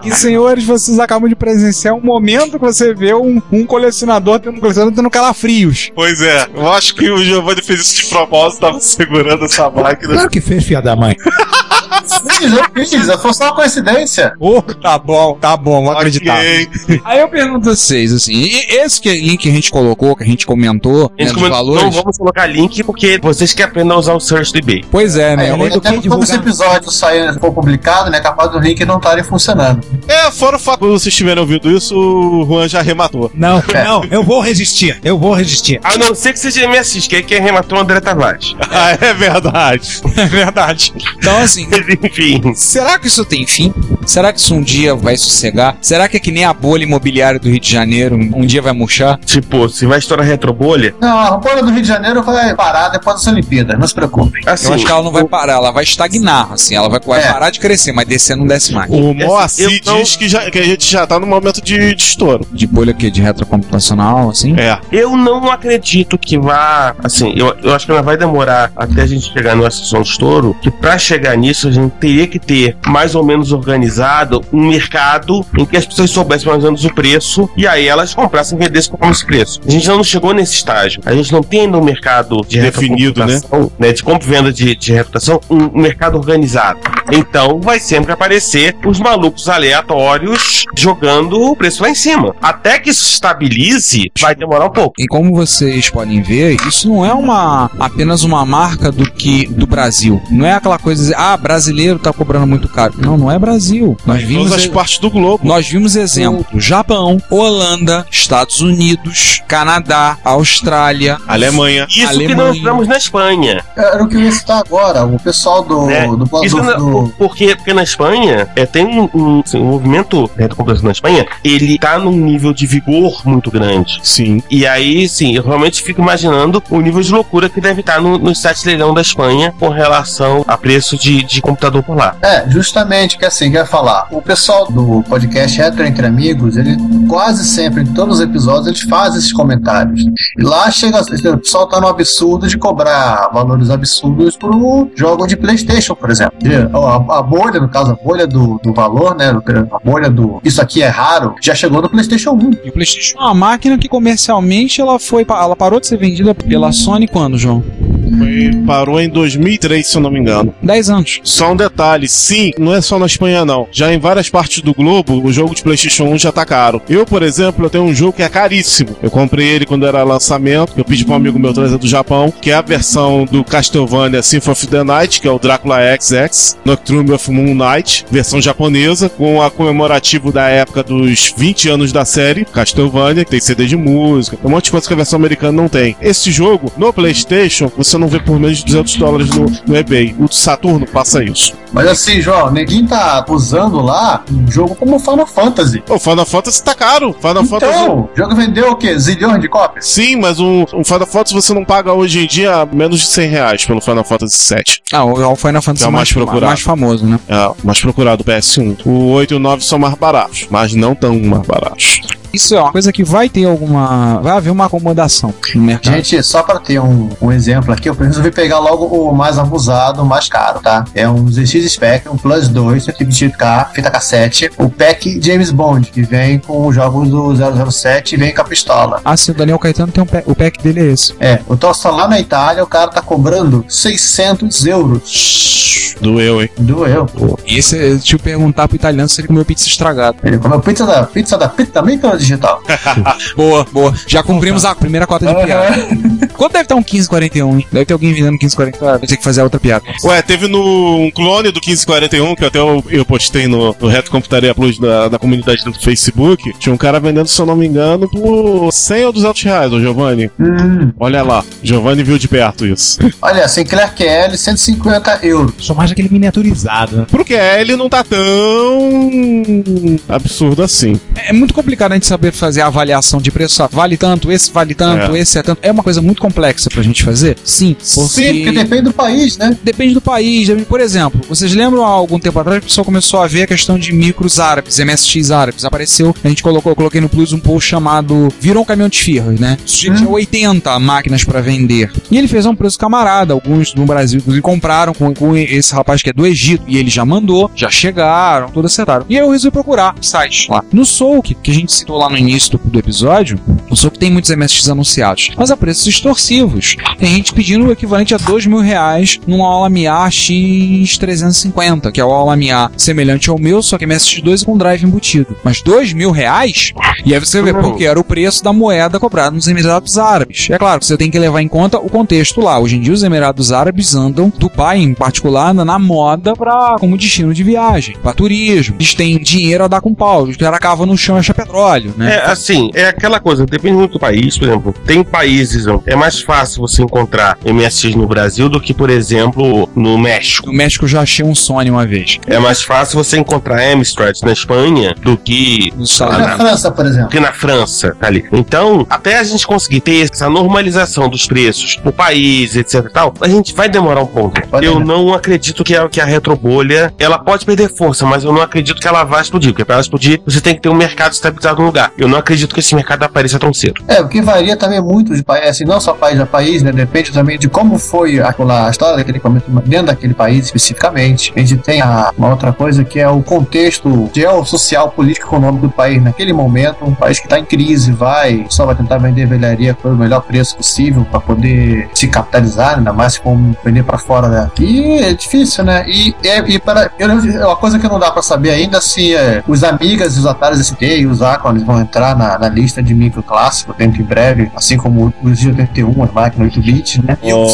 E senhores, vocês acabam de presenciar um momento que você vê um, um colecionador tendo colecionador tendo calafrios. Pois é, eu acho que o Giovanni fez isso de propósito, tava segurando essa máquina. Claro que fez, filha da mãe. <laughs> Fiz, eu fiz, foi só uma coincidência. Oh, tá bom, tá bom, vou acreditar. Ok. Aí eu pergunto a vocês, assim, esse que, link que a gente colocou, que a gente comentou, né, comentou, valores. não vamos colocar link porque vocês que aprendam a usar o search do eBay. Pois é, né? É, além do até que quando esse divulgar- episódio sair, for publicado, né? Capaz do link não estarem funcionando. É, fora o fato, quando vocês tiverem ouvido isso, o Juan já arrematou. Não, <laughs> não, eu vou resistir, eu vou resistir. A não ser que seja MSX, que é quem arrematou o André Tavares. Ah, é verdade. <laughs> É verdade. Então, assim, enfim. será que isso tem fim? Será que isso um dia vai sossegar? Será que é que nem a bolha imobiliária do Rio de Janeiro, um dia vai murchar? Tipo, se vai estourar retrobolha, Não, a bolha do Rio de Janeiro vai parar depois das Olimpíadas, não se preocupe. assim. Eu acho que ela não vai parar, ela vai estagnar, assim, ela vai, vai É. parar de crescer, mas descer não desce mais. O Moacir não- diz que, já- que a gente já tá no momento de, de estouro. De bolha que de retrocomputacional, assim? É. Eu não acredito que vá. Assim, eu, eu acho que ela vai demorar até a gente chegar numa sessão de estouro. Que pra chegar nisso, a gente teria que ter mais ou menos organizado um mercado em que as pessoas soubessem mais ou menos o preço e aí elas comprassem e vendessem com esse preço. A gente ainda não chegou nesse estágio. A gente não tem ainda um mercado de Definido, retrocomputação, né? De compra e venda de, de reputação, um mercado organizado. Então vai sempre aparecer os malucos aleatórios jogando o preço lá em cima. Até que isso se estabilize, vai demorar um pouco. E como vocês podem ver, isso não é uma apenas uma marca do que do Brasil. Não é aquela coisa de dizer, ah, brasileiro tá cobrando muito caro. Não, não é Brasil. Nós vimos Todas as partes do globo. nós vimos exemplos: Japão, Holanda, Estados Unidos, Canadá, Austrália. Alemanha. Isso que Alemanha. nós estamos na Espanha. Era o que eu ia citar agora, o pessoal do. né? do, do, Isso do- do- por- porque, porque na Espanha é, tem um, um, assim, um movimento né, computação na Espanha, ele tá num nível de vigor muito grande. Sim. E aí, sim, eu realmente fico imaginando o nível de loucura que deve estar no, no site leilão da Espanha com relação a preço de, de computador por lá. É, justamente, que assim, que eu ia falar. O pessoal do podcast Retro Entre Amigos, ele quase sempre, em todos os episódios, eles fazem esses comentários. E lá chega, o pessoal tá no absurdo de cobrar valores absurdos pro jogo de Playstation, por exemplo. E, ó, A, a bolha, no caso, a bolha do, do valor, né? A bolha do isso aqui é raro, já chegou no Playstation 1. E o PlayStation é uma máquina que comercialmente ela foi, ela parou de ser vendida pela Sony quando, João? Foi, parou em 2003, se eu não me engano. 10 anos. Só um detalhe, sim, não é só na Espanha não. Já em várias partes do globo, o jogo de PlayStation 1 já tá caro. Eu, por exemplo, eu tenho um jogo que é caríssimo. Eu comprei ele quando era lançamento, eu pedi pra um amigo meu trazer do Japão, que é a versão do Castlevania Symphony of the Night, que é o Drácula XX, Nocturne of Moon Knight, versão japonesa, com a comemorativo da época dos 20 anos da série, Castlevania, que tem CD de música, tem um monte de coisa que a versão americana não tem. Esse jogo, no PlayStation, você não vê por menos de 200 dólares no, no eBay. O Saturno passa isso. Mas assim, João, ninguém tá usando lá um jogo como Final Fantasy. O Final Fantasy tá caro. Final Fantasy. Então, o jogo vendeu o quê? Zilhões de cópias? Sim, mas um, um Final Fantasy você não paga hoje em dia menos de 100 reais pelo Final Fantasy VII. Ah, o o Final Fantasy é o mais procurado. mais famoso, né? É o mais procurado PS1. O 8 e o 9 são mais baratos, mas não tão mais baratos. Isso é uma coisa que vai ter alguma. Vai haver uma acomodação no mercado. Gente, só pra ter um, um exemplo aqui, eu resolvi pegar logo o mais abusado, o mais caro, tá? É um ZX Spectrum Plus 2, 128K, fita cassete, o pack James Bond, que vem com os jogos do 007 e vem com a pistola. Ah, sim, o Daniel Caetano tem um pack, o pack dele é esse. É, eu tô só lá na Itália, o cara tá cobrando 600 euros. Doeu, hein? Doeu. E esse, deixa eu perguntar pro italiano se ele comeu pizza estragada. Ele comeu pizza da pizza da pizza também pela digital. <laughs> Boa, boa. Já cumprimos a primeira cota de piada. Quanto deve estar um 1541, hein? Deve ter alguém vendendo 1541. Ah, vai ter que fazer a outra piada. Ué, teve no um clone do 1541, que até eu, eu postei no, no Reto Computaria Plus da, da comunidade do Facebook. Tinha um cara vendendo, se eu não me engano, por 100 ou 200 reais, ô Giovanni. Hum, Olha lá, Giovanni viu de perto isso. olha, Sinclair QL, 150 euros. Só mais aquele miniaturizado, né? Porque ele não tá tão absurdo assim. É muito complicado a gente saber fazer a avaliação de preço. sabe? Vale tanto, esse vale tanto, É. esse é tanto. É uma coisa muito complexa pra gente fazer? Sim, porque... Sim, porque depende do país, né? Depende do país. Por exemplo, vocês lembram há algum tempo atrás que o pessoal começou a ver a questão de micros árabes, MSX árabes. Apareceu, a gente colocou, eu coloquei no Plus um post chamado Virou um caminhão de firras, né? Tinha 80 máquinas pra vender. E ele fez um preço camarada. Alguns no Brasil, inclusive, compraram com, com esse rapaz que é do Egito. E ele já mandou, já chegaram, tudo acertaram. E aí eu resolvi procurar sites lá. No Souk, que a gente citou lá no início do, do episódio, o Souk tem muitos MSX anunciados, mas a preços Tem gente pedindo o equivalente a dois mil reais num Alamiya X350, que é o Alamiya semelhante ao meu, só que MSX2 com drive embutido. Mas dois mil reais? E aí você vê porque era o preço da moeda cobrada nos Emirados Árabes. É claro que você tem que levar em conta o contexto lá. Hoje em dia os Emirados Árabes andam, Dubai em particular, anda na moda pra, como destino de viagem, para turismo. Eles têm dinheiro a dar com pau. Os caras cavam no chão e petróleo, né? É assim, é aquela coisa, depende muito do país, por exemplo. Tem países, é mais fácil você encontrar MSX no Brasil do que, por exemplo, no México. No México eu já achei um Sony uma vez. É mais fácil você encontrar Amstrad na Espanha do que Na Unidos. França, por exemplo. que na França, tá ali. Então, até a gente conseguir ter essa normalização dos preços no país, etc e tal, a gente vai demorar um pouco. Pode eu ser. não acredito que a, que a retrobolha, ela pode perder força, mas eu não acredito que ela vai explodir, porque para ela explodir, você tem que ter um mercado estabilizado no lugar. Eu não acredito que esse mercado apareça tão cedo. É, o que varia também muito de país, assim, não só país a país, né? Depende também de como foi aquela, a história daquele equipamento dentro daquele país especificamente. A gente tem a- uma outra coisa que é o contexto geossocial, político, econômico do país naquele momento. Um país que está em crise, vai, só vai tentar vender velharia pelo melhor preço possível para poder se capitalizar, ainda mais for vender para fora daqui. É difícil, né? E, é- e para, eu, é uma coisa que não dá para saber ainda se é, os Amigas e os Atari ST e os Acons vão entrar na, na lista de micro clássico dentro em breve, assim como os G81, as máquinas 8-bit, né? E os,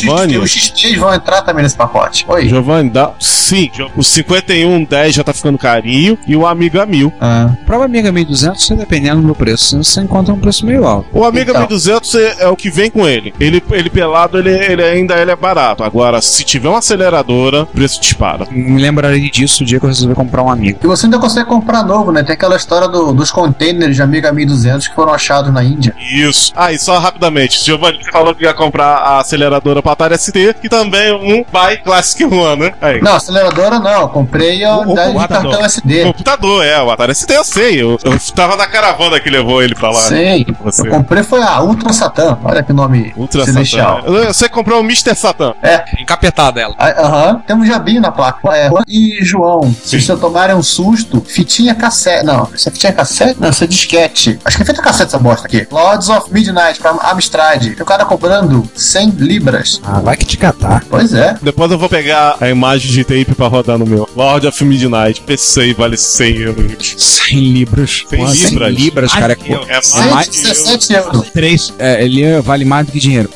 Giovanni. os XT vão entrar também nesse pacote. Oi. Giovanni, dá. Sim, o 5110 já tá ficando carinho e o Amiga 1000. Ah, Prova Amiga 1200, você dependendo do preço, você encontra um preço meio alto. O Amiga Então. 1200 é, é o que vem com ele. Ele, ele pelado, ele, ele ainda ele é barato. Agora, se tiver uma aceleradora, o preço dispara. Me lembrarei disso o dia que eu resolvi comprar um amigo. E você ainda consegue comprar novo, né? Tem aquela história do- dos containers de Amiga 1200 que foram achados na Índia. Isso. Ah, e só rapidamente, Giovanni você falou que ia comprar a aceleradora para Atari ST, que também é um by Classic One, né? Aí. Não, aceleradora não. Eu comprei a O- o unidade de computador. cartão SD. Computador, é, o Atari ST eu sei. Eu, eu tava na caravana que levou ele pra lá. Sei. Você. Eu comprei foi a Ultra Satan. Olha que nome Ultra celestial. Satan. Você comprou o Mr. Satan. Encapetada ela. Ah, Aham, tem um jabinho na placa. É, e João, se vocês tomarem um susto, fitinha cassete. Não, essa fitinha cassete? Não, essa é disquete. Acho que é feita cassete essa bosta aqui. Lords of Midnight pra Amstrad. Tem o cara cobrando 100 libras. Ah, vai que te catar. Pois é. Depois eu vou pegar a imagem de tape pra rodar no meu. Lord of Midnight. PC vale 100 euros. 100 libras. 100 Porra, 100 libras? libras, cara. É, Ai, É é mais, 117 euros. Três. é, ele vale mais do que dinheiro.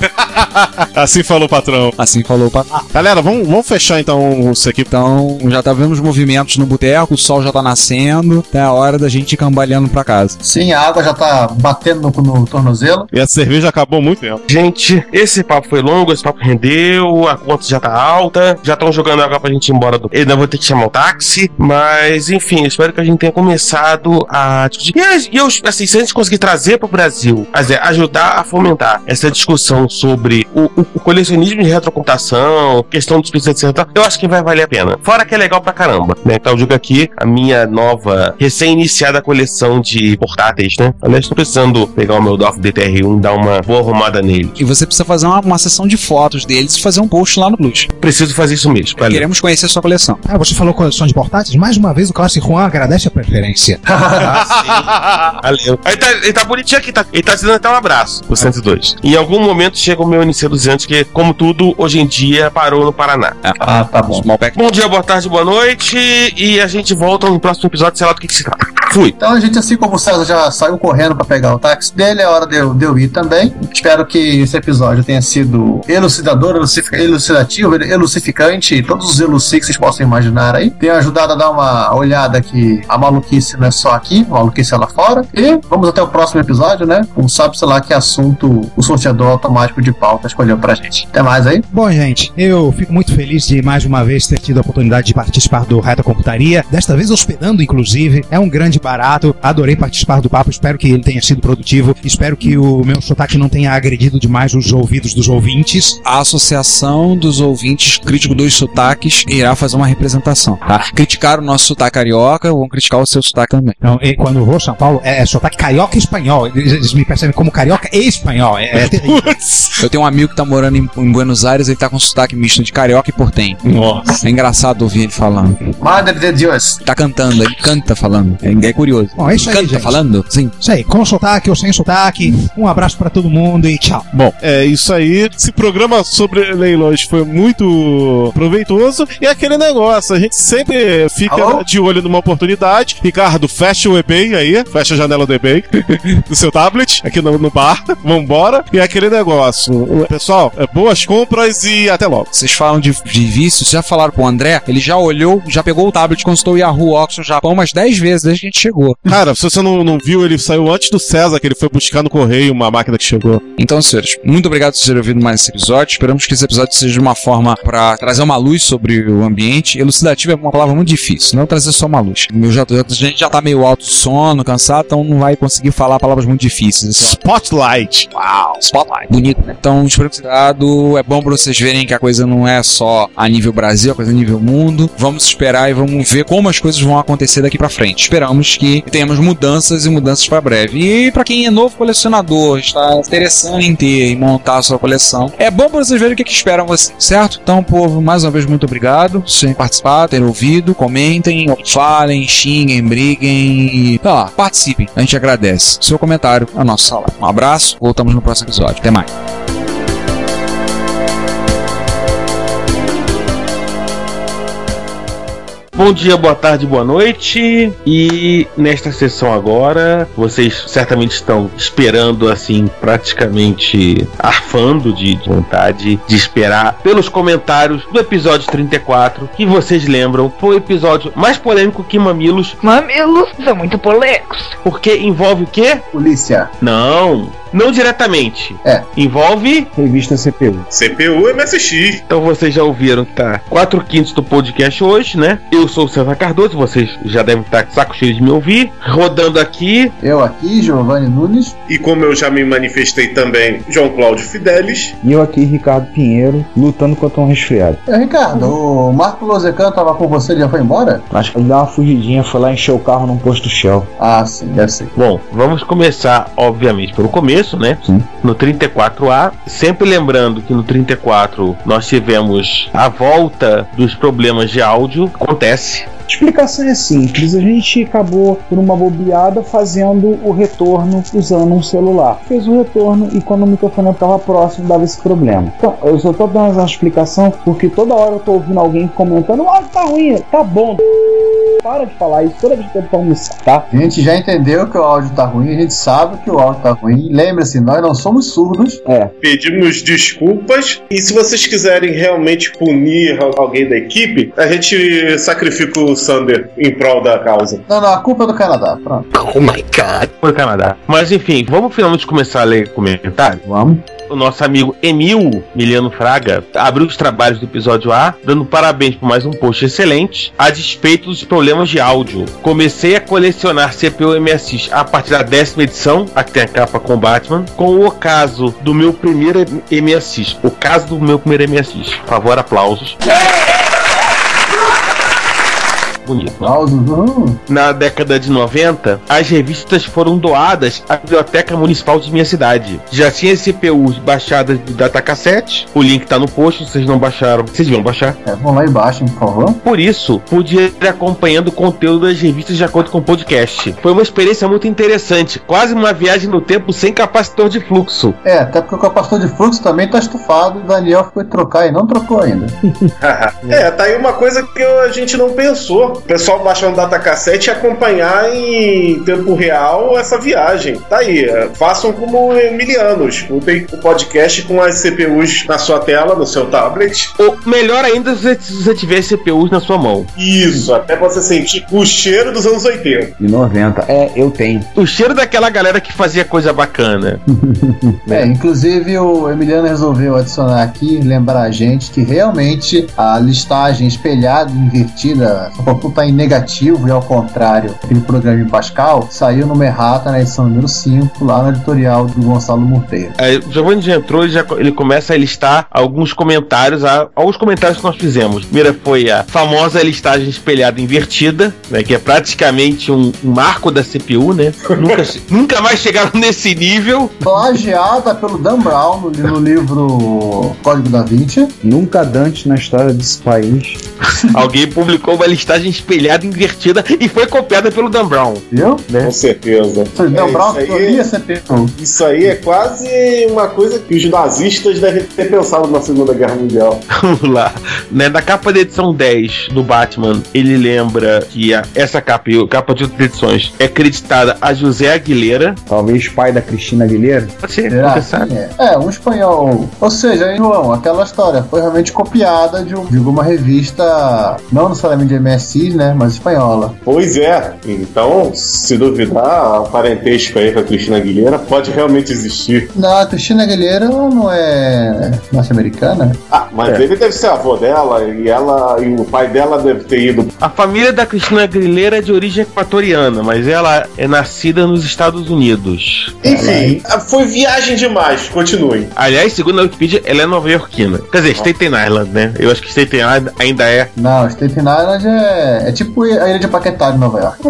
<laughs> Assim falou o patrão. Assim falou o patrão. Galera, vamos, vamos fechar então isso aqui. Então, já tá vendo os movimentos no boteco, o sol já tá nascendo, tá a hora da gente ir cambaleando pra casa. Sim, a água já tá batendo no, no tornozelo. E a cerveja acabou muito tempo. Gente, esse papo foi longo, esse papo rendeu, a conta já tá alta, já estão jogando água pra gente ir embora do. Eu ainda vou ter que chamar o táxi, mas enfim, espero que a gente tenha começado a discutir. E, e eu, assim, se a gente conseguir trazer pro Brasil, quer dizer, ajudar a fomentar essa discussão sobre o, o- o colecionismo de retrocomputação, questão dos preços, etc. Eu acho que vai valer a pena. Fora que é legal pra caramba, né? Então eu digo aqui a minha nova, recém-iniciada coleção de portáteis, né? Aliás, tô precisando pegar o meu DOF DTR1 e dar uma boa arrumada nele. E você precisa fazer uma, uma sessão de fotos deles e fazer um post lá no Plus. Preciso fazer isso mesmo. Valeu. Queremos conhecer a sua coleção. Ah, você falou coleção de portáteis? Mais uma vez o Classic Juan agradece a preferência. <laughs> Valeu. Ele tá, ele tá bonitinho aqui, tá, ele tá te dando até um abraço, o 102. Em algum momento chega o meu NC200, que, como tudo, hoje em dia parou no Paraná. Ah, tá bom. Small pack. Bom dia, boa tarde, boa noite. E a gente volta no próximo episódio, sei lá do que, que se trata. Fui. Então a gente, assim como o César já saiu correndo pra pegar o táxi dele, é hora de eu, de eu ir também. Espero que esse episódio tenha sido elucidador, elucidativo, elucificante, todos os eluci que vocês possam imaginar aí. Tenha ajudado a dar uma olhada que a maluquice não é só aqui, a maluquice é lá fora. E vamos até o próximo episódio, né? Com sabe, sei lá, que assunto o sorteador automático de pauta escolheu pra gente. Até mais aí. Bom, gente, eu fico muito feliz de mais uma vez ter tido a oportunidade de participar do Reta Computaria, desta vez hospedando, inclusive. É um grande barato. Adorei participar do papo. Espero que ele tenha sido produtivo. Espero que o meu sotaque não tenha agredido demais os ouvidos dos ouvintes. A Associação dos Ouvintes Crítico dos Sotaques irá fazer uma representação, tá? Criticar o nosso sotaque carioca, vão criticar o seu sotaque também. Então, e quando eu vou a São Paulo, é, é sotaque carioca e espanhol. Eles, eles me percebem como carioca e espanhol. É, é <laughs> terrível. Eu tenho um amigo que tá morando em, em Buenos Aires, ele tá com sotaque misto de carioca e portenho. Nossa. É engraçado ouvir ele falando. Madre de Deus. Tá cantando, ele canta falando. É, é curioso. Bom, é isso aí, canta gente. falando? Sim. Isso aí, com sotaque ou sem sotaque. Um abraço pra todo mundo e tchau. Bom, é isso aí. Esse programa sobre leilões foi muito proveitoso. E é aquele negócio, a gente sempre fica Alô? de olho numa oportunidade. Ricardo, fecha o eBay aí, fecha a janela do eBay <laughs> do seu tablet, aqui no, no bar. Vambora. E é aquele negócio. Pessoal, é, boas compras e até logo. Vocês falam de, de vícios, já falaram com o André? Ele já olhou, já pegou o tablet, consultou o Yahoo Auction Japão umas 10 vezes desde que a gente chegou. Cara, se você não, não viu, ele saiu antes do César, que ele foi buscar no correio uma máquina que chegou. Então, senhores, muito obrigado por terem ouvido mais esse episódio. Esperamos que esse episódio seja uma forma pra trazer uma luz sobre o ambiente. Elucidativo é uma palavra muito difícil, não trazer só uma luz. Eu já, a gente já tá meio alto de sono, cansado, então não vai conseguir falar palavras muito difíceis. Spotlight. Uau, spotlight. Bonito, né? Então, dado. É bom pra vocês verem que a coisa não é só a nível Brasil, a coisa é a nível mundo. Vamos esperar e vamos ver como as coisas vão acontecer daqui pra frente. Esperamos que tenhamos mudanças e mudanças pra breve. E pra quem é novo colecionador, está interessando em ter e montar a sua coleção, é bom pra vocês verem o que, que esperam você, certo? Então, povo, mais uma vez, muito obrigado por terem participado, ouvido. Comentem, falem, xinguem, briguem e. Tá lá, participem. A gente agradece. Seu comentário é nosso salário. Um abraço, voltamos no próximo episódio. Até mais. Bom dia, boa tarde, boa noite. E nesta sessão agora, vocês certamente estão esperando, assim, praticamente arfando de de vontade de esperar pelos comentários do episódio 34, que vocês lembram foi o episódio mais polêmico que Mamilos, Mamilos são muito polêmicos. porque envolve o quê? Polícia. Não, não diretamente. É. Envolve Revista CPU. CPU MSX. Então vocês já ouviram que tá 4 quintos do podcast hoje, né? Eu sou o César Cardoso, vocês já devem estar com saco cheio de me ouvir. Rodando aqui, Eu aqui, Giovanni Nunes. E como eu já me manifestei também, João Cláudio Fidelis. E eu aqui, Ricardo Pinheiro, lutando contra um resfriado. É, Ricardo, o Marco Lozecan tava com você, ele já foi embora? Acho que ele deu uma fugidinha, foi lá encher o carro num posto Shell. Ah, sim, deve ser. Bom, vamos começar, obviamente, pelo começo, né? Sim. No 34A. Sempre lembrando que no 34 nós tivemos a volta dos problemas de áudio. Acontece. Explicação é simples, a gente acabou por uma bobeada fazendo o retorno usando um celular. Fez o retorno e quando o microfone estava próximo dava esse problema. Então, eu só tô dando essa explicação porque toda hora eu tô ouvindo alguém comentando, ah, tá ruim, tá bom. Para de falar isso toda vez que eu tô almoçar, tá? A gente já entendeu que o áudio tá ruim, a gente sabe que o áudio tá ruim. Lembre-se, nós não somos surdos. É, Pedimos desculpas. E se vocês quiserem realmente punir al- alguém da equipe, a gente sacrifica o Sander em prol da causa. Não, não, a culpa é do Canadá. Pronto. Foi o Canadá. Mas enfim, vamos finalmente começar a ler comentários. vamos. O nosso amigo Emil Miliano Fraga abriu os trabalhos do episódio A, dando parabéns por mais um post excelente, a despeito dos problemas de áudio. Comecei a colecionar CPU MSX a partir da décima edição, a que tem a capa com Batman, com o caso do meu primeiro MSX. O caso do meu primeiro MSX. Por favor, aplausos. Bonito. né? Áudio. Hum. Na década de 90, as revistas foram doadas à Biblioteca Municipal de minha cidade. Já tinha CPUs baixadas do datacassete. O link tá no post, se vocês não baixaram, vocês deviam baixar. É, vamos lá embaixo, por favor. Por isso, pude ir acompanhando o conteúdo das revistas de acordo com o podcast. Foi uma experiência muito interessante, quase uma viagem no tempo sem capacitor de fluxo. É, até porque o capacitor de fluxo também tá estufado. O Daniel foi trocar e não trocou ainda. <laughs> é, tá aí uma coisa que a gente não pensou. O pessoal baixar um datacassete e acompanhar em tempo real essa viagem. Tá aí, é, façam como emilianos. Escutem o podcast com as CPUs na sua tela, no seu tablet. Ou melhor ainda, se você- tiver CPUs na sua mão. Isso, até você sentir o cheiro dos anos 80. De 90. É, eu tenho. O cheiro daquela galera que fazia coisa bacana. <laughs> É, inclusive o Emiliano resolveu adicionar aqui, lembrar a gente que realmente a listagem espelhada, invertida, <laughs> está em negativo e ao contrário, aquele programa em Pascal, saiu no Merrata na edição número 5, lá no editorial do Gonçalo Monteiro. Aí, o Giovanni já entrou e já, ele começa a listar alguns comentários, a- alguns comentários que nós fizemos. Primeira foi a famosa listagem espelhada invertida, né, que é praticamente um, um marco da CPU, né? <laughs> nunca, nunca mais chegaram nesse nível. Plagiada pelo Dan Brown no, no livro Código da Vinci. Nunca antes na história desse país. <laughs> Alguém publicou uma listagem espelhada invertida e foi copiada pelo Dan Brown. Viu? Com certeza. Foi o Dan É, Brown isso aí- CPU. Isso aí é quase uma coisa que os nazistas devem ter pensado na Segunda Guerra Mundial. <laughs> Vamos lá. Né, na capa da edição 10 do Batman, ele lembra que a- essa capa, e a capa de outras edições, é creditada a José Aguilera. Talvez pai da Cristina Aguilera. Pode ser, que sabe. é? É, um espanhol. Ou seja, hein, João, aquela história foi realmente copiada de, um- de alguma revista, não necessariamente de MSI, né, mas espanhola. Pois é. Então, se duvidar, o parentesco aí com a Cristina Aguilera pode realmente existir. Não, a Cristina Aguilera não é norte-americana? Ah, mas É. ele deve ser avô dela e ela e o pai dela deve ter ido. A família da Cristina Aguilera é de origem equatoriana, mas ela é nascida nos Estados Unidos. Enfim, foi viagem demais. Continue. Aliás, segundo a Wikipedia, ela é nova-iorquina. Quer dizer, Staten Island, né? Eu acho que Staten Island ainda é. Não, Staten Island é, é tipo a ilha de Paquetá de Nova York.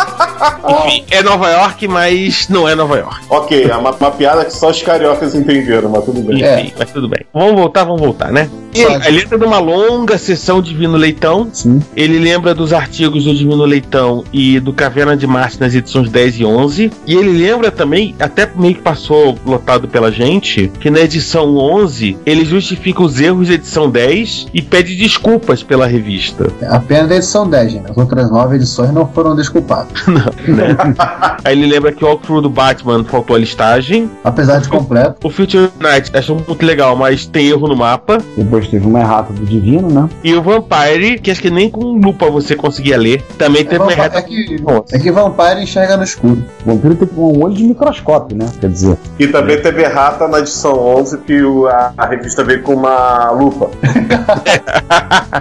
<laughs> Enfim, é Nova York, mas não é Nova York. Ok, é uma, uma piada que só os cariocas entenderam, mas tudo bem. Enfim, mas tudo bem. Vamos voltar, vamos voltar, né? E Pode. ele entra numa longa sessão de Divino Leitão. Sim. Ele lembra dos artigos do Divino Leitão e do Caverna de Marte nas edições 10 e 11. E ele lembra também, até meio que passou lotado pela gente, que na edição 11 ele justifica os erros da edição 10 e pede desculpas pela revista. Apenas da edição 10, gente. As outras nove edições não foram desculpadas. <laughs> Aí ele lembra que o walkthrough do Batman faltou a listagem. Apesar de completo. O Future Night achou muito legal, mas tem erro no mapa. Depois teve uma errata do Divino, né? E o Vampire, que acho que nem com lupa você conseguia ler, também teve uma É, errata. é que, é que Vampire enxerga no escuro. O vampiro tem um olho de microscópio, né? Quer dizer, E também teve errata na edição 11 que o- a, a revista veio com uma lupa. <laughs>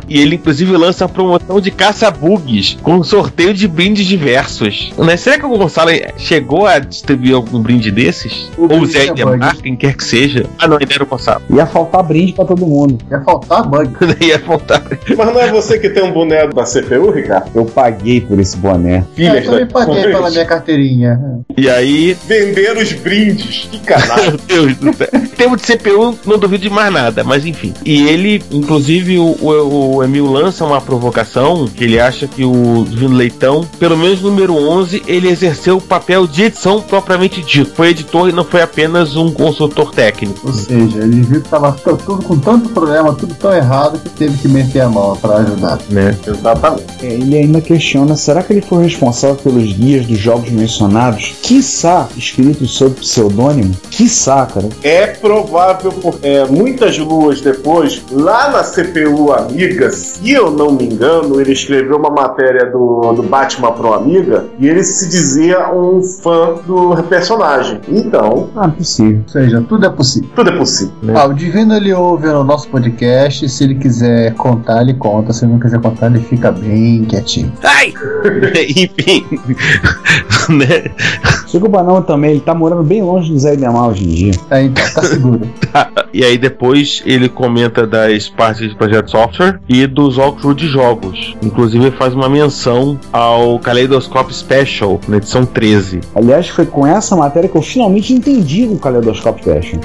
E ele, inclusive, lança uma promoção de caça-bugs com um sorteio de brindes diversos. Né? Será que o Gonçalo chegou a distribuir algum brinde desses? O Ou o Zé é quem quer que seja? Ah, não, ainda era o Gonçalo. ia faltar brinde pra todo mundo. Ia faltar bug. <laughs> Ia faltar. Mas não é você que tem um boné da CPU, Ricardo? Eu paguei por esse boné. É, eu também da paguei pela minha carteirinha. E aí, Vender os brindes. Que canal. Meu Deus do céu. Em termos de CPU, não duvido de mais nada, mas enfim. E ele, inclusive, o, o, o Emil lança uma provocação que ele acha que o Divino Leitão, pelo menos no número 11, ele exerceu o papel de edição propriamente dito. Foi editor e não foi apenas um consultor técnico. Ou seja, ele viu que tava tudo com tanto problema, tudo tão errado que teve que meter a mão pra ajudar. Né? Exatamente. É, Ele ainda questiona: será que ele foi responsável pelos guias dos jogos mencionados? Quiçá escritos sob pseudônimo? Quiçá, cara. É provável, porque é, muitas luas depois, lá na CPU Amiga, se eu não me engano, ele escreveu uma matéria do, do Batman pro Amiga e ele se dizia um fã do personagem. Então, Ah, possível. Ou seja, tudo é possível. tudo é possível. Ah, o Divino ele ouve o nosso podcast. Se ele quiser contar, ele conta. Se ele não quiser contar, ele fica bem quietinho. Ai! <laughs> enfim. <laughs> né? Desculpa não também, ele tá morando bem longe do Zé Idemar hoje em dia. É, então, tá seguro. <laughs> E aí depois ele comenta das partes de projeto software e dos walkthrough de jogos. Inclusive ele faz uma menção ao Kaleidoscope Special na edição 13. Aliás, foi com essa matéria que eu finalmente entendi o Kaleidoscope Fashion.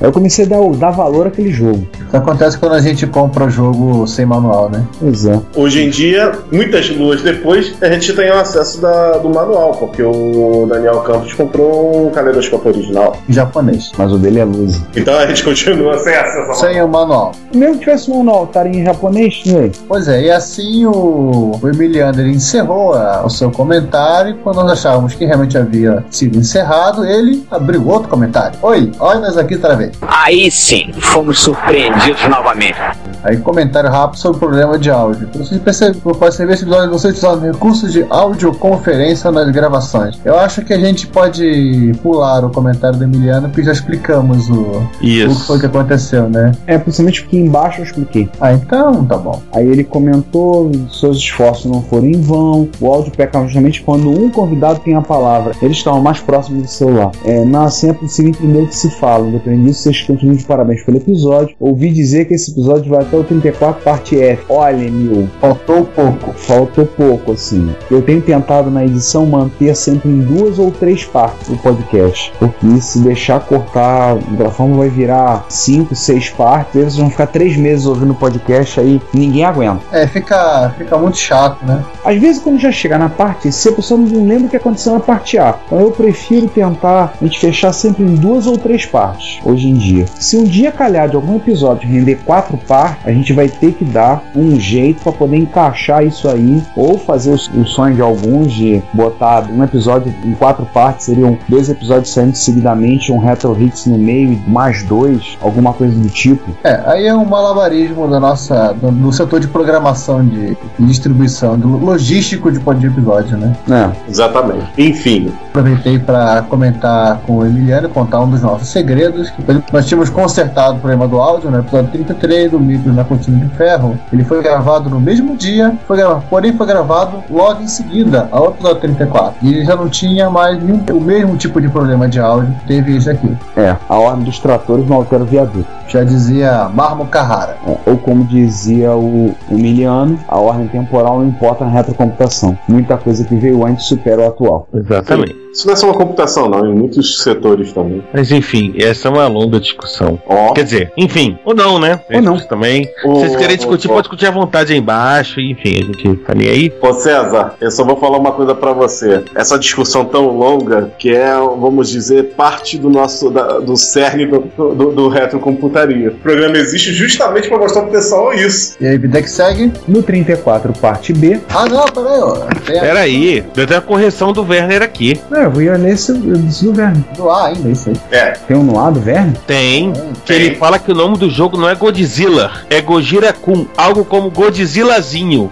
Aí eu comecei a dar, dar valor àquele jogo. Isso acontece quando a gente compra o jogo sem manual, né? É. Hoje em dia, muitas luas depois, a gente tem o acesso da- do manual, porque o Daniel Campos comprou um caleidoscópio original. Em japonês. Mas o dele é luz. Então a gente continua sem acesso ao Sem o manual. Mesmo que tivesse um manual, estaria em japonês, aí? Pois é, e assim o, o Emiliano ele encerrou a- o seu comentário. E quando nós achávamos que realmente havia sido encerrado, ele abriu outro comentário. Oi, olha nós aqui outra vez. Aí sim, fomos surpreendidos novamente. Aí comentário rápido sobre o problema de áudio. Vocês percebem, perceber esse episódio vocês usaram recursos de audioconferência nas gravações. Eu acho que a gente pode pular o comentário do Emiliano, porque já explicamos o, o que foi que aconteceu, né? É, principalmente porque embaixo eu expliquei. Ah, então tá bom. Aí ele comentou: seus esforços não foram em vão. O áudio peca justamente quando um convidado tem a palavra. Eles estavam mais próximos do celular. É, não assim é possível entender o que se fala. Independente disso, vocês continuam de parabéns pelo episódio. Ouvi dizer que esse episódio vai até o 34, parte F. Olha, Mil, Faltou pouco. faltou pouco, assim. Eu tenho tentado na edição manter sempre em duas ou três partes o podcast. Porque se deixar cortar, o grafão vai virar cinco, seis partes. Eles vão ficar três meses ouvindo o podcast aí, ninguém aguenta. É, fica, fica muito chato, né? Às vezes, quando já chegar na parte C, a pessoa não lembra o que aconteceu na parte A. Então, eu prefiro tentar a gente fechar sempre em duas ou três partes, hoje em dia. Se um dia calhar de algum episódio render quatro partes, a gente vai ter que dar um jeito para poder encaixar isso aí, ou fazer os- o sonho de alguns de botar um episódio em quatro partes, seriam dois episódios saindo seguidamente, um Retro Hits no meio e mais dois, alguma coisa do tipo. É, aí é um malabarismo da nossa, do, do setor de programação de, de distribuição, do logístico de, de episódio, né? É. Exatamente. Enfim, Aproveitei para comentar com o Emiliano, contar um dos nossos segredos, que nós tínhamos consertado o problema do áudio no episódio 33 do micro na cortina de ferro. Ele foi gravado no mesmo dia, foi gravado, porém foi gravado logo em seguida ao episódio 34. E ele já não tinha mais nenhum, o mesmo tipo de problema de áudio que teve esse aqui. É, a ordem dos tratores não altera o viaduto. Já dizia Marmo Carrara. É, ou como dizia o, o Miliano, a ordem temporal não importa na retrocomputação. Muita coisa que veio antes supera o atual. Exatamente. isso não é só uma computação, não, em muitos setores também. Mas enfim, essa é uma longa discussão. Ó, Quer dizer, enfim, ou não, né? Ou não. Também. o- vocês querem discutir, o- pode discutir à vontade aí embaixo. Enfim, a gente tá nem aí. Ô César, eu só vou falar uma coisa pra você. Essa discussão tão longa, que é, vamos dizer, parte do nosso da- do cerne do, do, do retrocomputaria. O programa existe justamente pra mostrar pro pessoal isso. E aí, vida que segue. No 34, parte B, Ah, não, peraí, ó. A- Peraí, deu até a correção do Werner aqui. é, eu vou ir nesse eu disse do Verne. do ar ainda, isso aí. É, Tem um no A do Verne? Tem. Que Tem. ele fala que o nome do jogo não é Godzilla, é Gojira Kun, algo como Godzillazinho.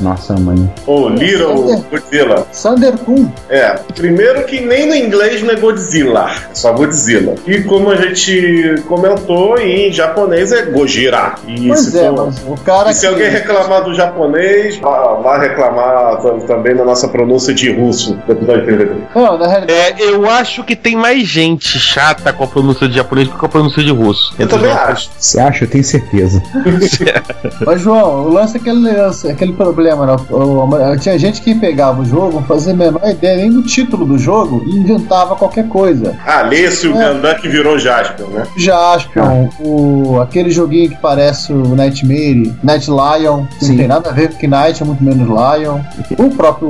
Nossa, mãe. o Little Godzilla. Sander Kun. É, primeiro que nem no inglês não é Godzilla, é só Godzilla. E como a gente comentou, em japonês é Gojira. E Pois se é, for- mas o cara E se que- alguém reclamar do japonês, vá, vá reclamar tam- também da nossa pronúncia de russo do episódio 33. Não, na realidade. É, eu acho que tem mais gente chata com a pronúncia de japonês do que com a pronúncia de russo. Eu também acho. Você acha? Eu tenho certeza. <laughs> Mas, João, o lance é aquele, lance- aquele problema, né? O- o- tinha gente que pegava o jogo, não fazia a menor ideia nem do título do jogo e inventava qualquer coisa. Ah, Lesse o É. Gandan que virou Jasper, né? Jaspion, o, aquele joguinho que parece o Nightmare, Night Lion, que Sim. não tem nada a ver com Knight, é muito menos Lion. O próprio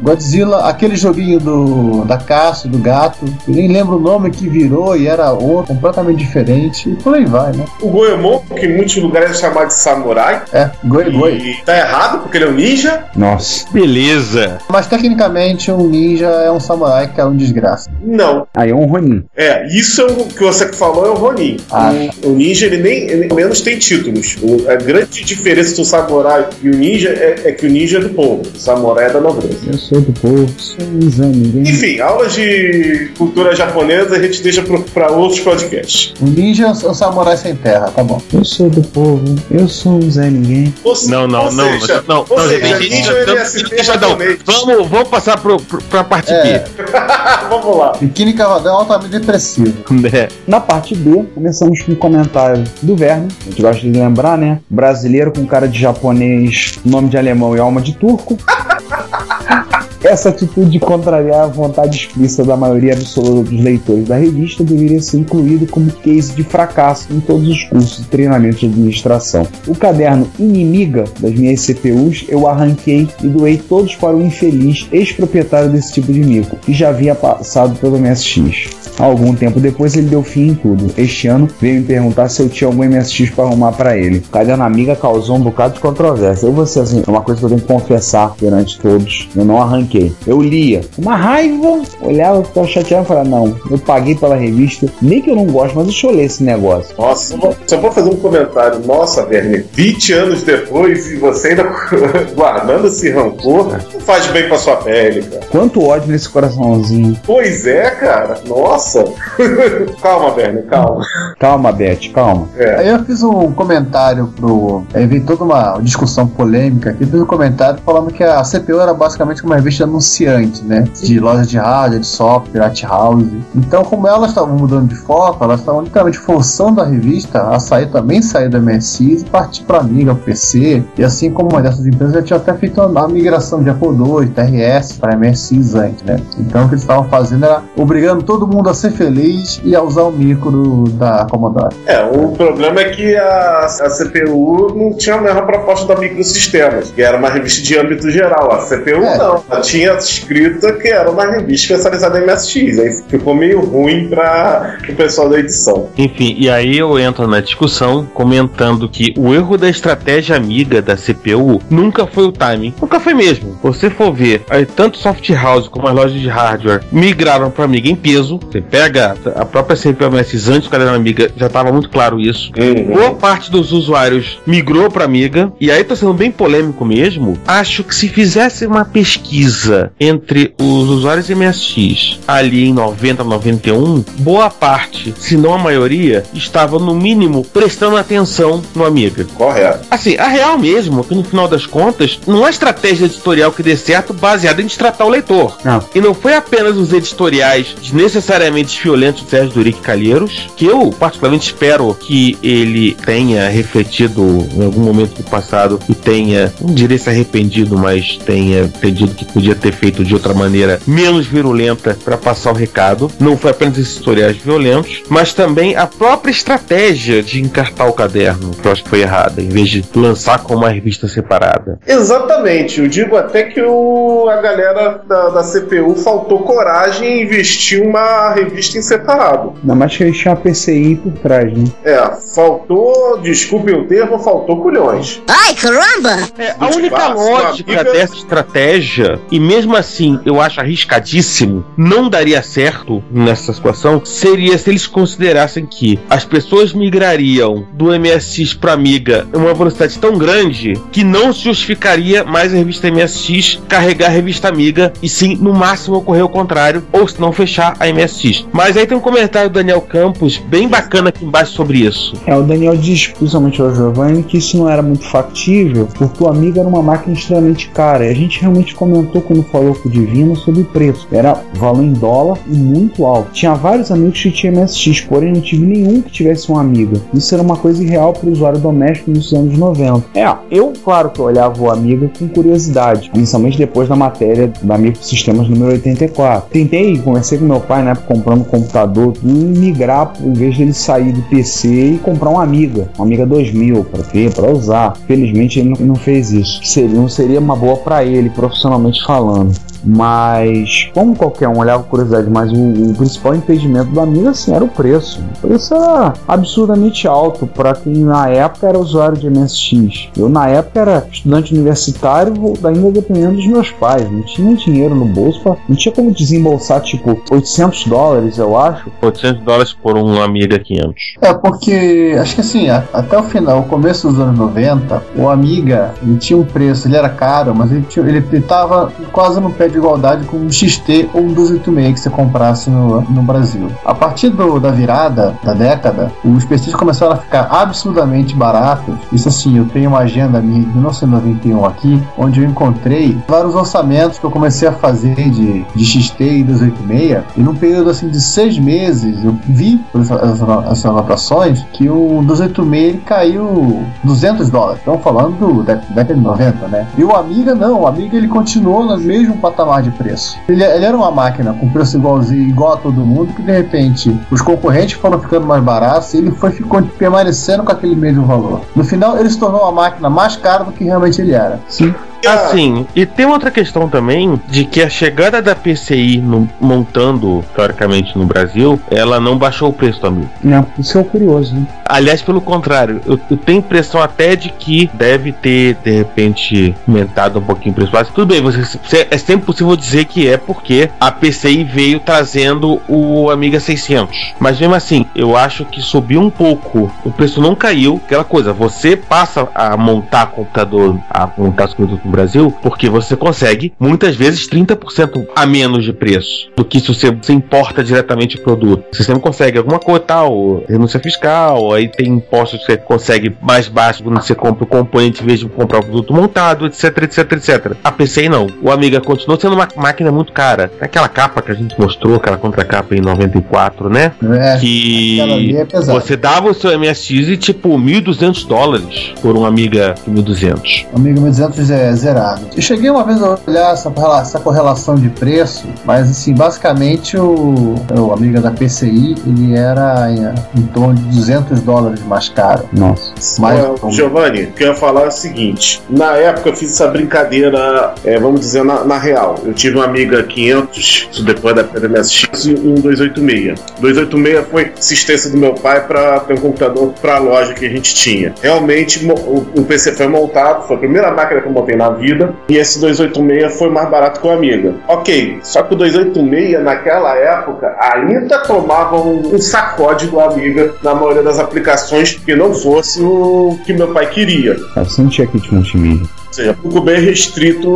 Godzilla, aquele joguinho do da caça, do gato, eu nem lembro o nome que virou e era outro, completamente diferente, e por aí vai, né? O Goemon, que em muitos lugares é chamado de samurai, É, Goi. e tá errado porque ele é um ninja. Nossa. Beleza. Mas tecnicamente um ninja é um samurai que é um desgraça. Não. Aí é um Ronin. É, isso é o que você falou é o Ronin. Ah. O, o ninja, ele nem ele menos tem títulos. O- a grande diferença do samurai e o ninja é, é que o ninja é do povo, o samurai é da nobreza. Eu sou do povo, sou um Zé ninguém. Enfim, aulas de cultura japonesa a gente deixa para outros podcasts. Um ninja é um samurai sem terra, tá bom. Eu sou do povo, eu sou um Zé ninguém. Ou, Não, não, ou não, seja, não, ou não, seja, gente, ninja é. Vamos, vamos passar pro, pro, pra parte É. B. <laughs> Vamos lá. Biquíni Cavadão é altamente depressivo. né? Na parte B, começamos com um comentário do Verne. A gente gosta de lembrar, né? Brasileiro com cara de japonês, nome de alemão e alma de turco. <laughs> Essa atitude de contrariar a vontade explícita da maioria absoluta dos leitores da revista deveria ser incluído como case de fracasso em todos os cursos de treinamento de administração. O caderno Inimiga das minhas CPUs eu arranquei e doei todos para o infeliz ex-proprietário desse tipo de mico, que já havia passado pelo MSX. Algum tempo depois ele deu fim em tudo. Este ano veio me perguntar se eu tinha algum MSX para arrumar para ele. O caderno Amiga causou um bocado de controvérsia. Eu vou ser assim, é uma coisa que eu tenho que confessar perante todos. Eu não arranquei fiquei. Eu lia. Uma raiva, olhava, ficava chateado e falava, não, eu paguei pela revista, nem que eu não gosto, mas deixa eu ler esse negócio. Nossa, só vou fazer um comentário. Nossa, Verne, 20 anos depois e você ainda <laughs> guardando esse rancor, não faz bem pra sua pele, cara. Quanto ódio nesse coraçãozinho. Pois é, cara. Nossa. <laughs> calma, Verne, calma. Calma, Beth, calma. É. Aí eu fiz um comentário pro. Aí veio toda uma discussão polêmica aqui. Fiz um comentário falando que a CPU era basicamente uma revista anunciante, né? De loja de rádio, de software, art house. Então, como elas estavam mudando de foco, elas estavam literalmente forçando a revista a sair também, sair do MSX e partir para Amiga, pro PC. E assim como uma dessas empresas já tinha até feito a migração de Apple II, TRS para MSX antes, né? Então o que eles estavam fazendo era obrigando todo mundo a ser feliz e a usar o micro da Commodore. É, o problema é que a, a CPU não tinha a mesma proposta da Microsistemas, que era uma revista de âmbito geral. A CPU É. não. Ela tinha escrita que era uma revista especializada em MSX. Aí ficou meio ruim para o pessoal da edição. Enfim, e aí eu entro na discussão comentando que o erro da estratégia amiga da CPU nunca foi o timing. Nunca foi mesmo. Você for ver, aí, tanto soft house como as lojas de hardware migraram para Amiga em peso. Você pega a própria CPU MSX antes do caderno Amiga, já estava muito claro isso. Boa parte dos usuários migrou para Amiga, e aí tá sendo bem polêmico mesmo. Acho que se fizesse uma pesquisa entre os usuários MSX ali em 90, 91, boa parte, se não a maioria, estava no mínimo prestando atenção no Amiga. Correto. Assim, a real mesmo, é que no final das contas, não é estratégia editorial que dê certo baseada em destratar o leitor. Não. E não foi apenas os editoriais desnecessariamente violentos de Sérgio Duric Calheiros, que eu particularmente espero que ele tenha refletido em algum momento do passado e tenha, não diria se arrependido, mas tenha entendido que podia ter feito de outra maneira menos virulenta para passar o recado. Não foi apenas esses editoriais violentos, mas também a própria estratégia de encartar o caderno, que eu acho que foi errada, em vez de lançar como uma revista separada. Exatamente, eu digo até que o, a galera da, da CPU faltou coragem em investir uma revista em separado. Ainda mais que eles tinham a PCI por trás, né? É, faltou, desculpem o termo, faltou culhões. Ai, caramba! É, a única lógica amiga. dessa estratégia, e mesmo assim eu acho arriscadíssimo, não daria certo nessa situação, seria se eles considerassem que as pessoas migrariam do MSX para Amiga em uma velocidade tão grande que não se justificaria mais a revista MSX carregar a revista Amiga e sim, no máximo, ocorrer o contrário, ou se não fechar a MSX. Mas aí tem um comentário do Daniel Campos bem bacana aqui embaixo sobre isso. É, o Daniel diz, principalmente ao Giovanni, que isso não era muito factível, porque o Amiga era uma máquina extremamente cara. E a gente realmente comentou com o Divino sobre o preço. Era valor em dólar e muito alto. Tinha vários amigos que tinham MSX, porém não tive nenhum que tivesse um Amiga. Isso era uma coisa irreal para o usuário doméstico nos anos 90. É, eu, claro que olhava o Amiga com curiosidade, principalmente depois da matéria da Microsistemas número 84. Tentei, conversei com meu pai, né, comprando um computador, migrar, em vez dele sair do PC e comprar uma Amiga, uma Amiga 2000 para ter, para usar. Felizmente ele não, não fez isso. Seria, não seria uma boa para ele, profissionalmente falando. falando. Mas, como qualquer um olhava com curiosidade, mas o, o principal impedimento do Amiga assim, era o preço. O preço era absurdamente alto para quem na época era usuário de MSX. Eu, na época, era estudante universitário, ainda dependendo dos meus pais. Não tinha dinheiro no bolso, pra, não tinha como desembolsar tipo 800 dólares, eu acho. 800 dólares por um Amiga 500. É, porque acho que assim, a- até o final, o começo dos anos 90, o Amiga ele tinha um preço, ele era caro, mas ele, tinha, ele, ele tava quase no pé de igualdade com um XT ou um 1286 que você comprasse no, no Brasil. A partir do- da virada da década, os PCs começaram a ficar absurdamente baratos. Isso assim, eu tenho uma agenda minha de 1991 aqui, onde eu encontrei vários orçamentos que eu comecei a fazer de, de XT e 286, e num período assim de seis meses, eu vi por essa- essa- essas anotações que o 286 ele caiu 200 dólares. Estamos falando do, da década de 90, né? E o Amiga não, o Amiga ele continuou no mesmo patamar de preço. Ele, ele era uma máquina com preço igualzinho, igual a todo mundo, que de repente os concorrentes foram ficando mais baratos e ele foi ficou permanecendo com aquele mesmo valor. No final, ele se tornou uma máquina mais cara do que realmente ele era. Sim. Assim, e tem outra questão também de que a chegada da PCI no- montando, teoricamente, no Brasil, ela não baixou o preço amigo. Não, isso é curioso, né? Aliás, pelo contrário, eu, eu tenho impressão até de que deve ter, de repente, aumentado um pouquinho o preço. Mas tudo bem, você, é sempre possível dizer que é porque a PCI veio trazendo o Amiga 600. Mas mesmo assim, eu acho que subiu um pouco. O preço não caiu. Aquela coisa, você passa a montar computador, a montar seu produto no Brasil, porque você consegue, muitas vezes, 30% a menos de preço do que se você, você importa diretamente o produto. Você sempre consegue alguma coisa tal, renúncia fiscal, aí tem impostos que você consegue mais baixo quando você compra o componente em vez de comprar o produto montado, etc, etc, etc. A PCI não. O Amiga continuou sendo uma máquina muito cara. Aquela capa que a gente mostrou, aquela contracapa em 94, né? É, que é você dava o seu MSX e tipo 1.200 dólares por um Amiga 1200. Amigo 1200 é zerado. Eu cheguei uma vez a olhar essa, essa correlação de preço, mas assim, basicamente o, o Amiga da PCI ele era em, em torno de 200 dólares mais caro. Nossa. Mais Ó, Giovanni, o que eu ia falar é o seguinte: na época eu fiz essa brincadeira, é, vamos dizer, na, na real. Eu tive uma amiga 500, isso depois da da MSX, e um 286. 286 foi assistência do meu pai para ter um computador para a loja que a gente tinha. Realmente, o, o PC foi montado, foi a primeira máquina que eu montei na vida, e esse 286 foi mais barato que o Amiga. Ok, só que o 286 naquela época ainda tomava um, um sacode do Amiga na maioria das aplicações que não fosse o que meu pai queria. Você não tinha kit multimídia. Ou seja, ficou bem restrito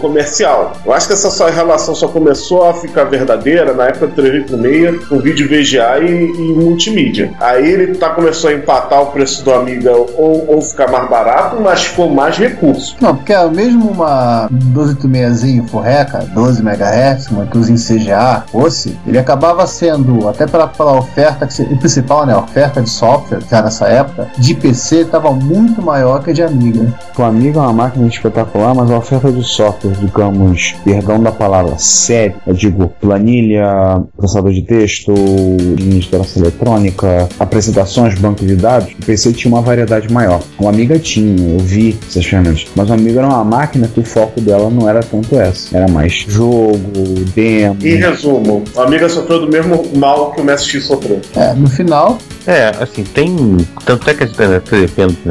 comercial. Eu acho que essa sua relação só começou a ficar verdadeira na época do 386 com vídeo VGA e, e multimídia. Aí ele tá, começou a empatar o preço do Amiga ou, ou ficar mais barato, mas com mais recursos. Não, porque é mesmo uma 1286zinho forreca, 12 MHz, uma coisa em CGA, fosse, ele acabava sendo, até pela, pela oferta, que se- o principal, né, a oferta de software, já nessa época, de PC estava muito maior que a de Amiga. Amiga é uma máquina espetacular, mas a oferta de software, digamos, perdão da palavra, sério, eu digo, planilha, processador de texto, interação eletrônica, apresentações, banco de dados, o PC tinha uma variedade maior. O Amiga tinha, eu vi essas ferramentas, mas o Amiga era uma máquina que o foco dela não era tanto essa, era mais jogo, demo. Em resumo, o Amiga sofreu do mesmo mal que o MSX sofreu. É, no final, É, assim, tem. Tanto é que a gente tá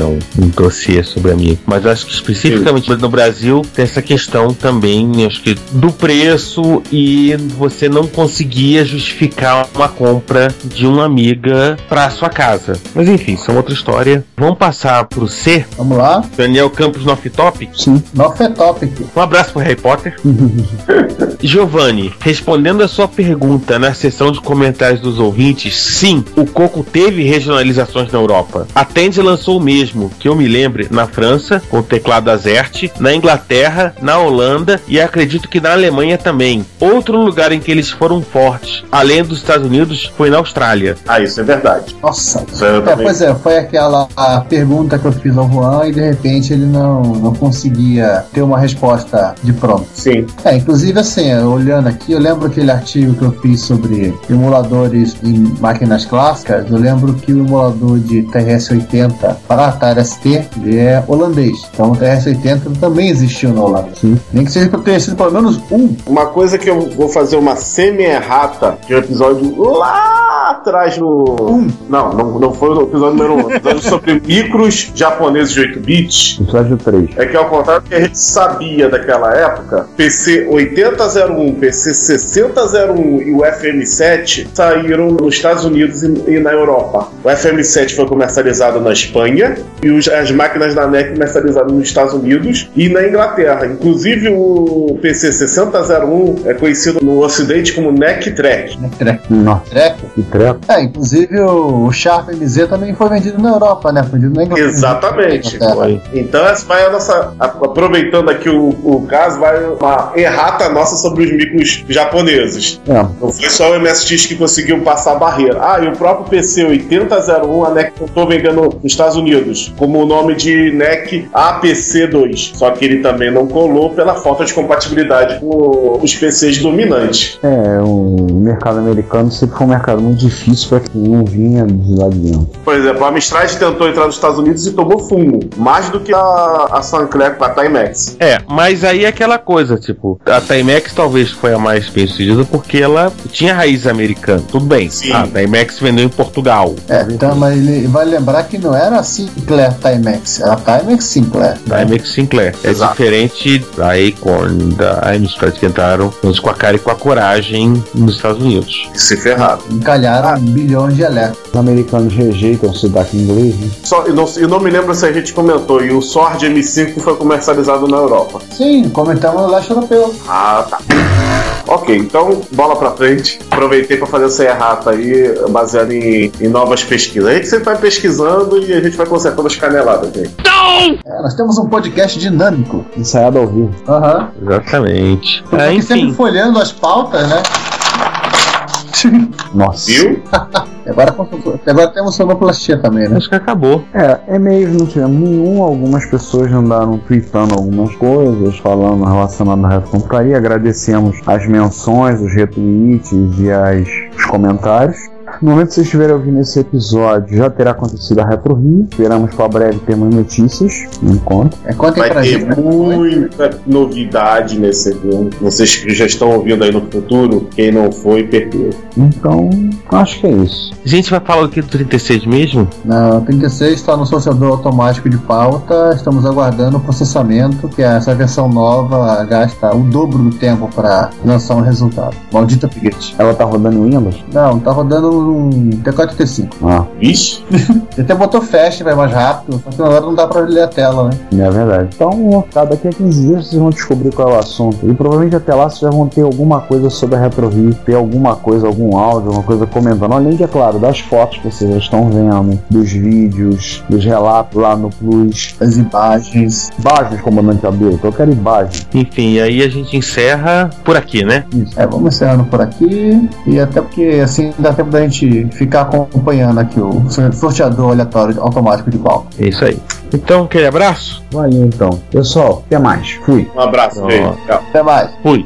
um, um dossiê sobre a minha. Mas eu acho que especificamente no Brasil tem essa questão também, acho que do preço e você não conseguia justificar uma compra de uma amiga pra sua casa. Mas enfim, isso é outra história. Vamos passar pro C. vamos lá. Daniel Campos no Topic. Sim. Nofe Topic. Um abraço pro Harry Potter. <laughs> Giovanni, respondendo a sua pergunta na seção de comentários dos ouvintes, sim, o Coco teve regionalizações na Europa. A Tandy lançou o mesmo, que eu me lembre, na França, com o teclado Azerte, na Inglaterra, na Holanda e acredito que na Alemanha também. Outro lugar em que eles foram fortes, além dos Estados Unidos, foi na Austrália. Ah, isso é verdade. Nossa. É, também. pois é, foi aquela pergunta que eu fiz ao Juan e de repente ele não, não conseguia ter uma resposta de pronto. Sim. É, inclusive assim, olhando aqui, eu lembro aquele artigo que eu fiz sobre emuladores em máquinas clássicas, eu lembro que o emulador de TRS-80 para Atari ST ele é holandês. Então o TRS-80 também existiu na Holanda. Nem que seja para ter sido pelo menos um. Uma coisa que eu vou fazer uma semi-errata de um episódio lá atrás no. Não, não, não foi no episódio número 1. Um, episódio <laughs> sobre micros japoneses de 8 bits. Episódio 3. É que ao contrário do que a gente sabia daquela época, PC 8001, PC 6001 e o FM7 saíram nos Estados Unidos e, e na Europa. O FM7 foi comercializado na Espanha e os- as máquinas da NEC comercializadas nos Estados Unidos e na Inglaterra. Inclusive o PC 6001 é conhecido no Ocidente como NEC Track. Nossa, Treco. Que treco. É, inclusive o, Sharp MZ também foi vendido na Europa, né? Foi vendido na Inglaterra. Exatamente. Inglaterra. Então, essa vai a nossa. aproveitando aqui o, o caso, vai uma errata nossa sobre os micros japoneses. É, Não foi só o MSX que conseguiu passar a barreira. Ah, e o próprio PC 8001, a NEC tentou vendendo nos Estados Unidos, como o nome de NEC APC2. Só que ele também não colou pela falta de compatibilidade com os PCs dominantes. é, o mercado americano sempre foi um mercado muito difícil para quem não vinha de lá de dentro. Por exemplo, a Amstrad tentou entrar nos Estados Unidos e tomou fumo. Mais do que a, a Sinclair com a Timex. É, mas aí é aquela coisa, tipo, a Timex talvez foi a mais bem sucedida porque ela tinha raiz americana. Tudo bem. Sim. A Timex vendeu em Portugal. É, então, mas ele vai lembrar que não era a Sinclair Timex, era a Timex Sinclair. Timex Sinclair. É Exato. diferente da Acorn, da Amstrad que entraram com a cara e com a coragem nos Estados Unidos. Se ferraram. Encalharam bilhões de elétricos. Os americanos rejeitam o sotaque inglês, né? Só, eu, não, eu não me lembro se a gente comentou. E o Sword M5 foi comercializado na Europa. Sim, comentamos no leste europeu. Ah, tá. Ok, então bola pra frente. Aproveitei pra fazer essa errata aí, baseado em, em novas pesquisas. Aí que você vai pesquisando e a gente vai consertando as caneladas, gente. É, nós temos um podcast dinâmico. Ensaiado ao vivo. Aham. Exatamente. Tô É, aqui sempre enfim. folhando as pautas, né? Nossa. Viu? <laughs> Agora, agora temos sonoplastia também, né? Acho que acabou. É, e-mails não tivemos nenhum, algumas pessoas andaram tweetando algumas coisas, falando relacionado à retrocomputaria. Agradecemos as menções, os retweets e as, os comentários. No momento que vocês estiverem ouvindo esse episódio, já terá acontecido a Retro Rio. Esperamos para breve termos notícias no encontro. É, Vai pra ter gente. né? muita novidade nesse evento. Vocês que já estão ouvindo aí no futuro, quem não foi, perdeu. Então, acho que é isso. A gente vai falar aqui do 36 mesmo? Não, 36 está no processador automático de pauta. Estamos aguardando o processamento, que é essa versão nova gasta o dobro do tempo para lançar um resultado. Maldita upgrade. Ela tá rodando Windows? Não, tá rodando um T4T5. Ah, Vixe? <laughs> Você até botou fast, vai mais rápido, só que agora não dá pra ler a tela, né? é verdade. Então, tá, daqui a 15 dias vocês vão descobrir qual é o assunto. E provavelmente até lá vocês já vão ter alguma coisa sobre a Retro Rio, ter alguma coisa, algum áudio, alguma coisa comentando. Além de, é claro, das fotos que vocês já estão vendo, dos vídeos, dos relatos lá no Plus, As imagens. imagens, comandante Abel, eu quero imagem. Enfim, aí a gente encerra por aqui, né? Isso. É, vamos encerrando por aqui. E até porque assim dá tempo da gente ficar acompanhando aqui o sorteador aleatório automático de pauta. É isso aí. Então, aquele abraço. Valeu então. Pessoal, até mais. Fui. Um abraço. Tchau. Até mais. Fui.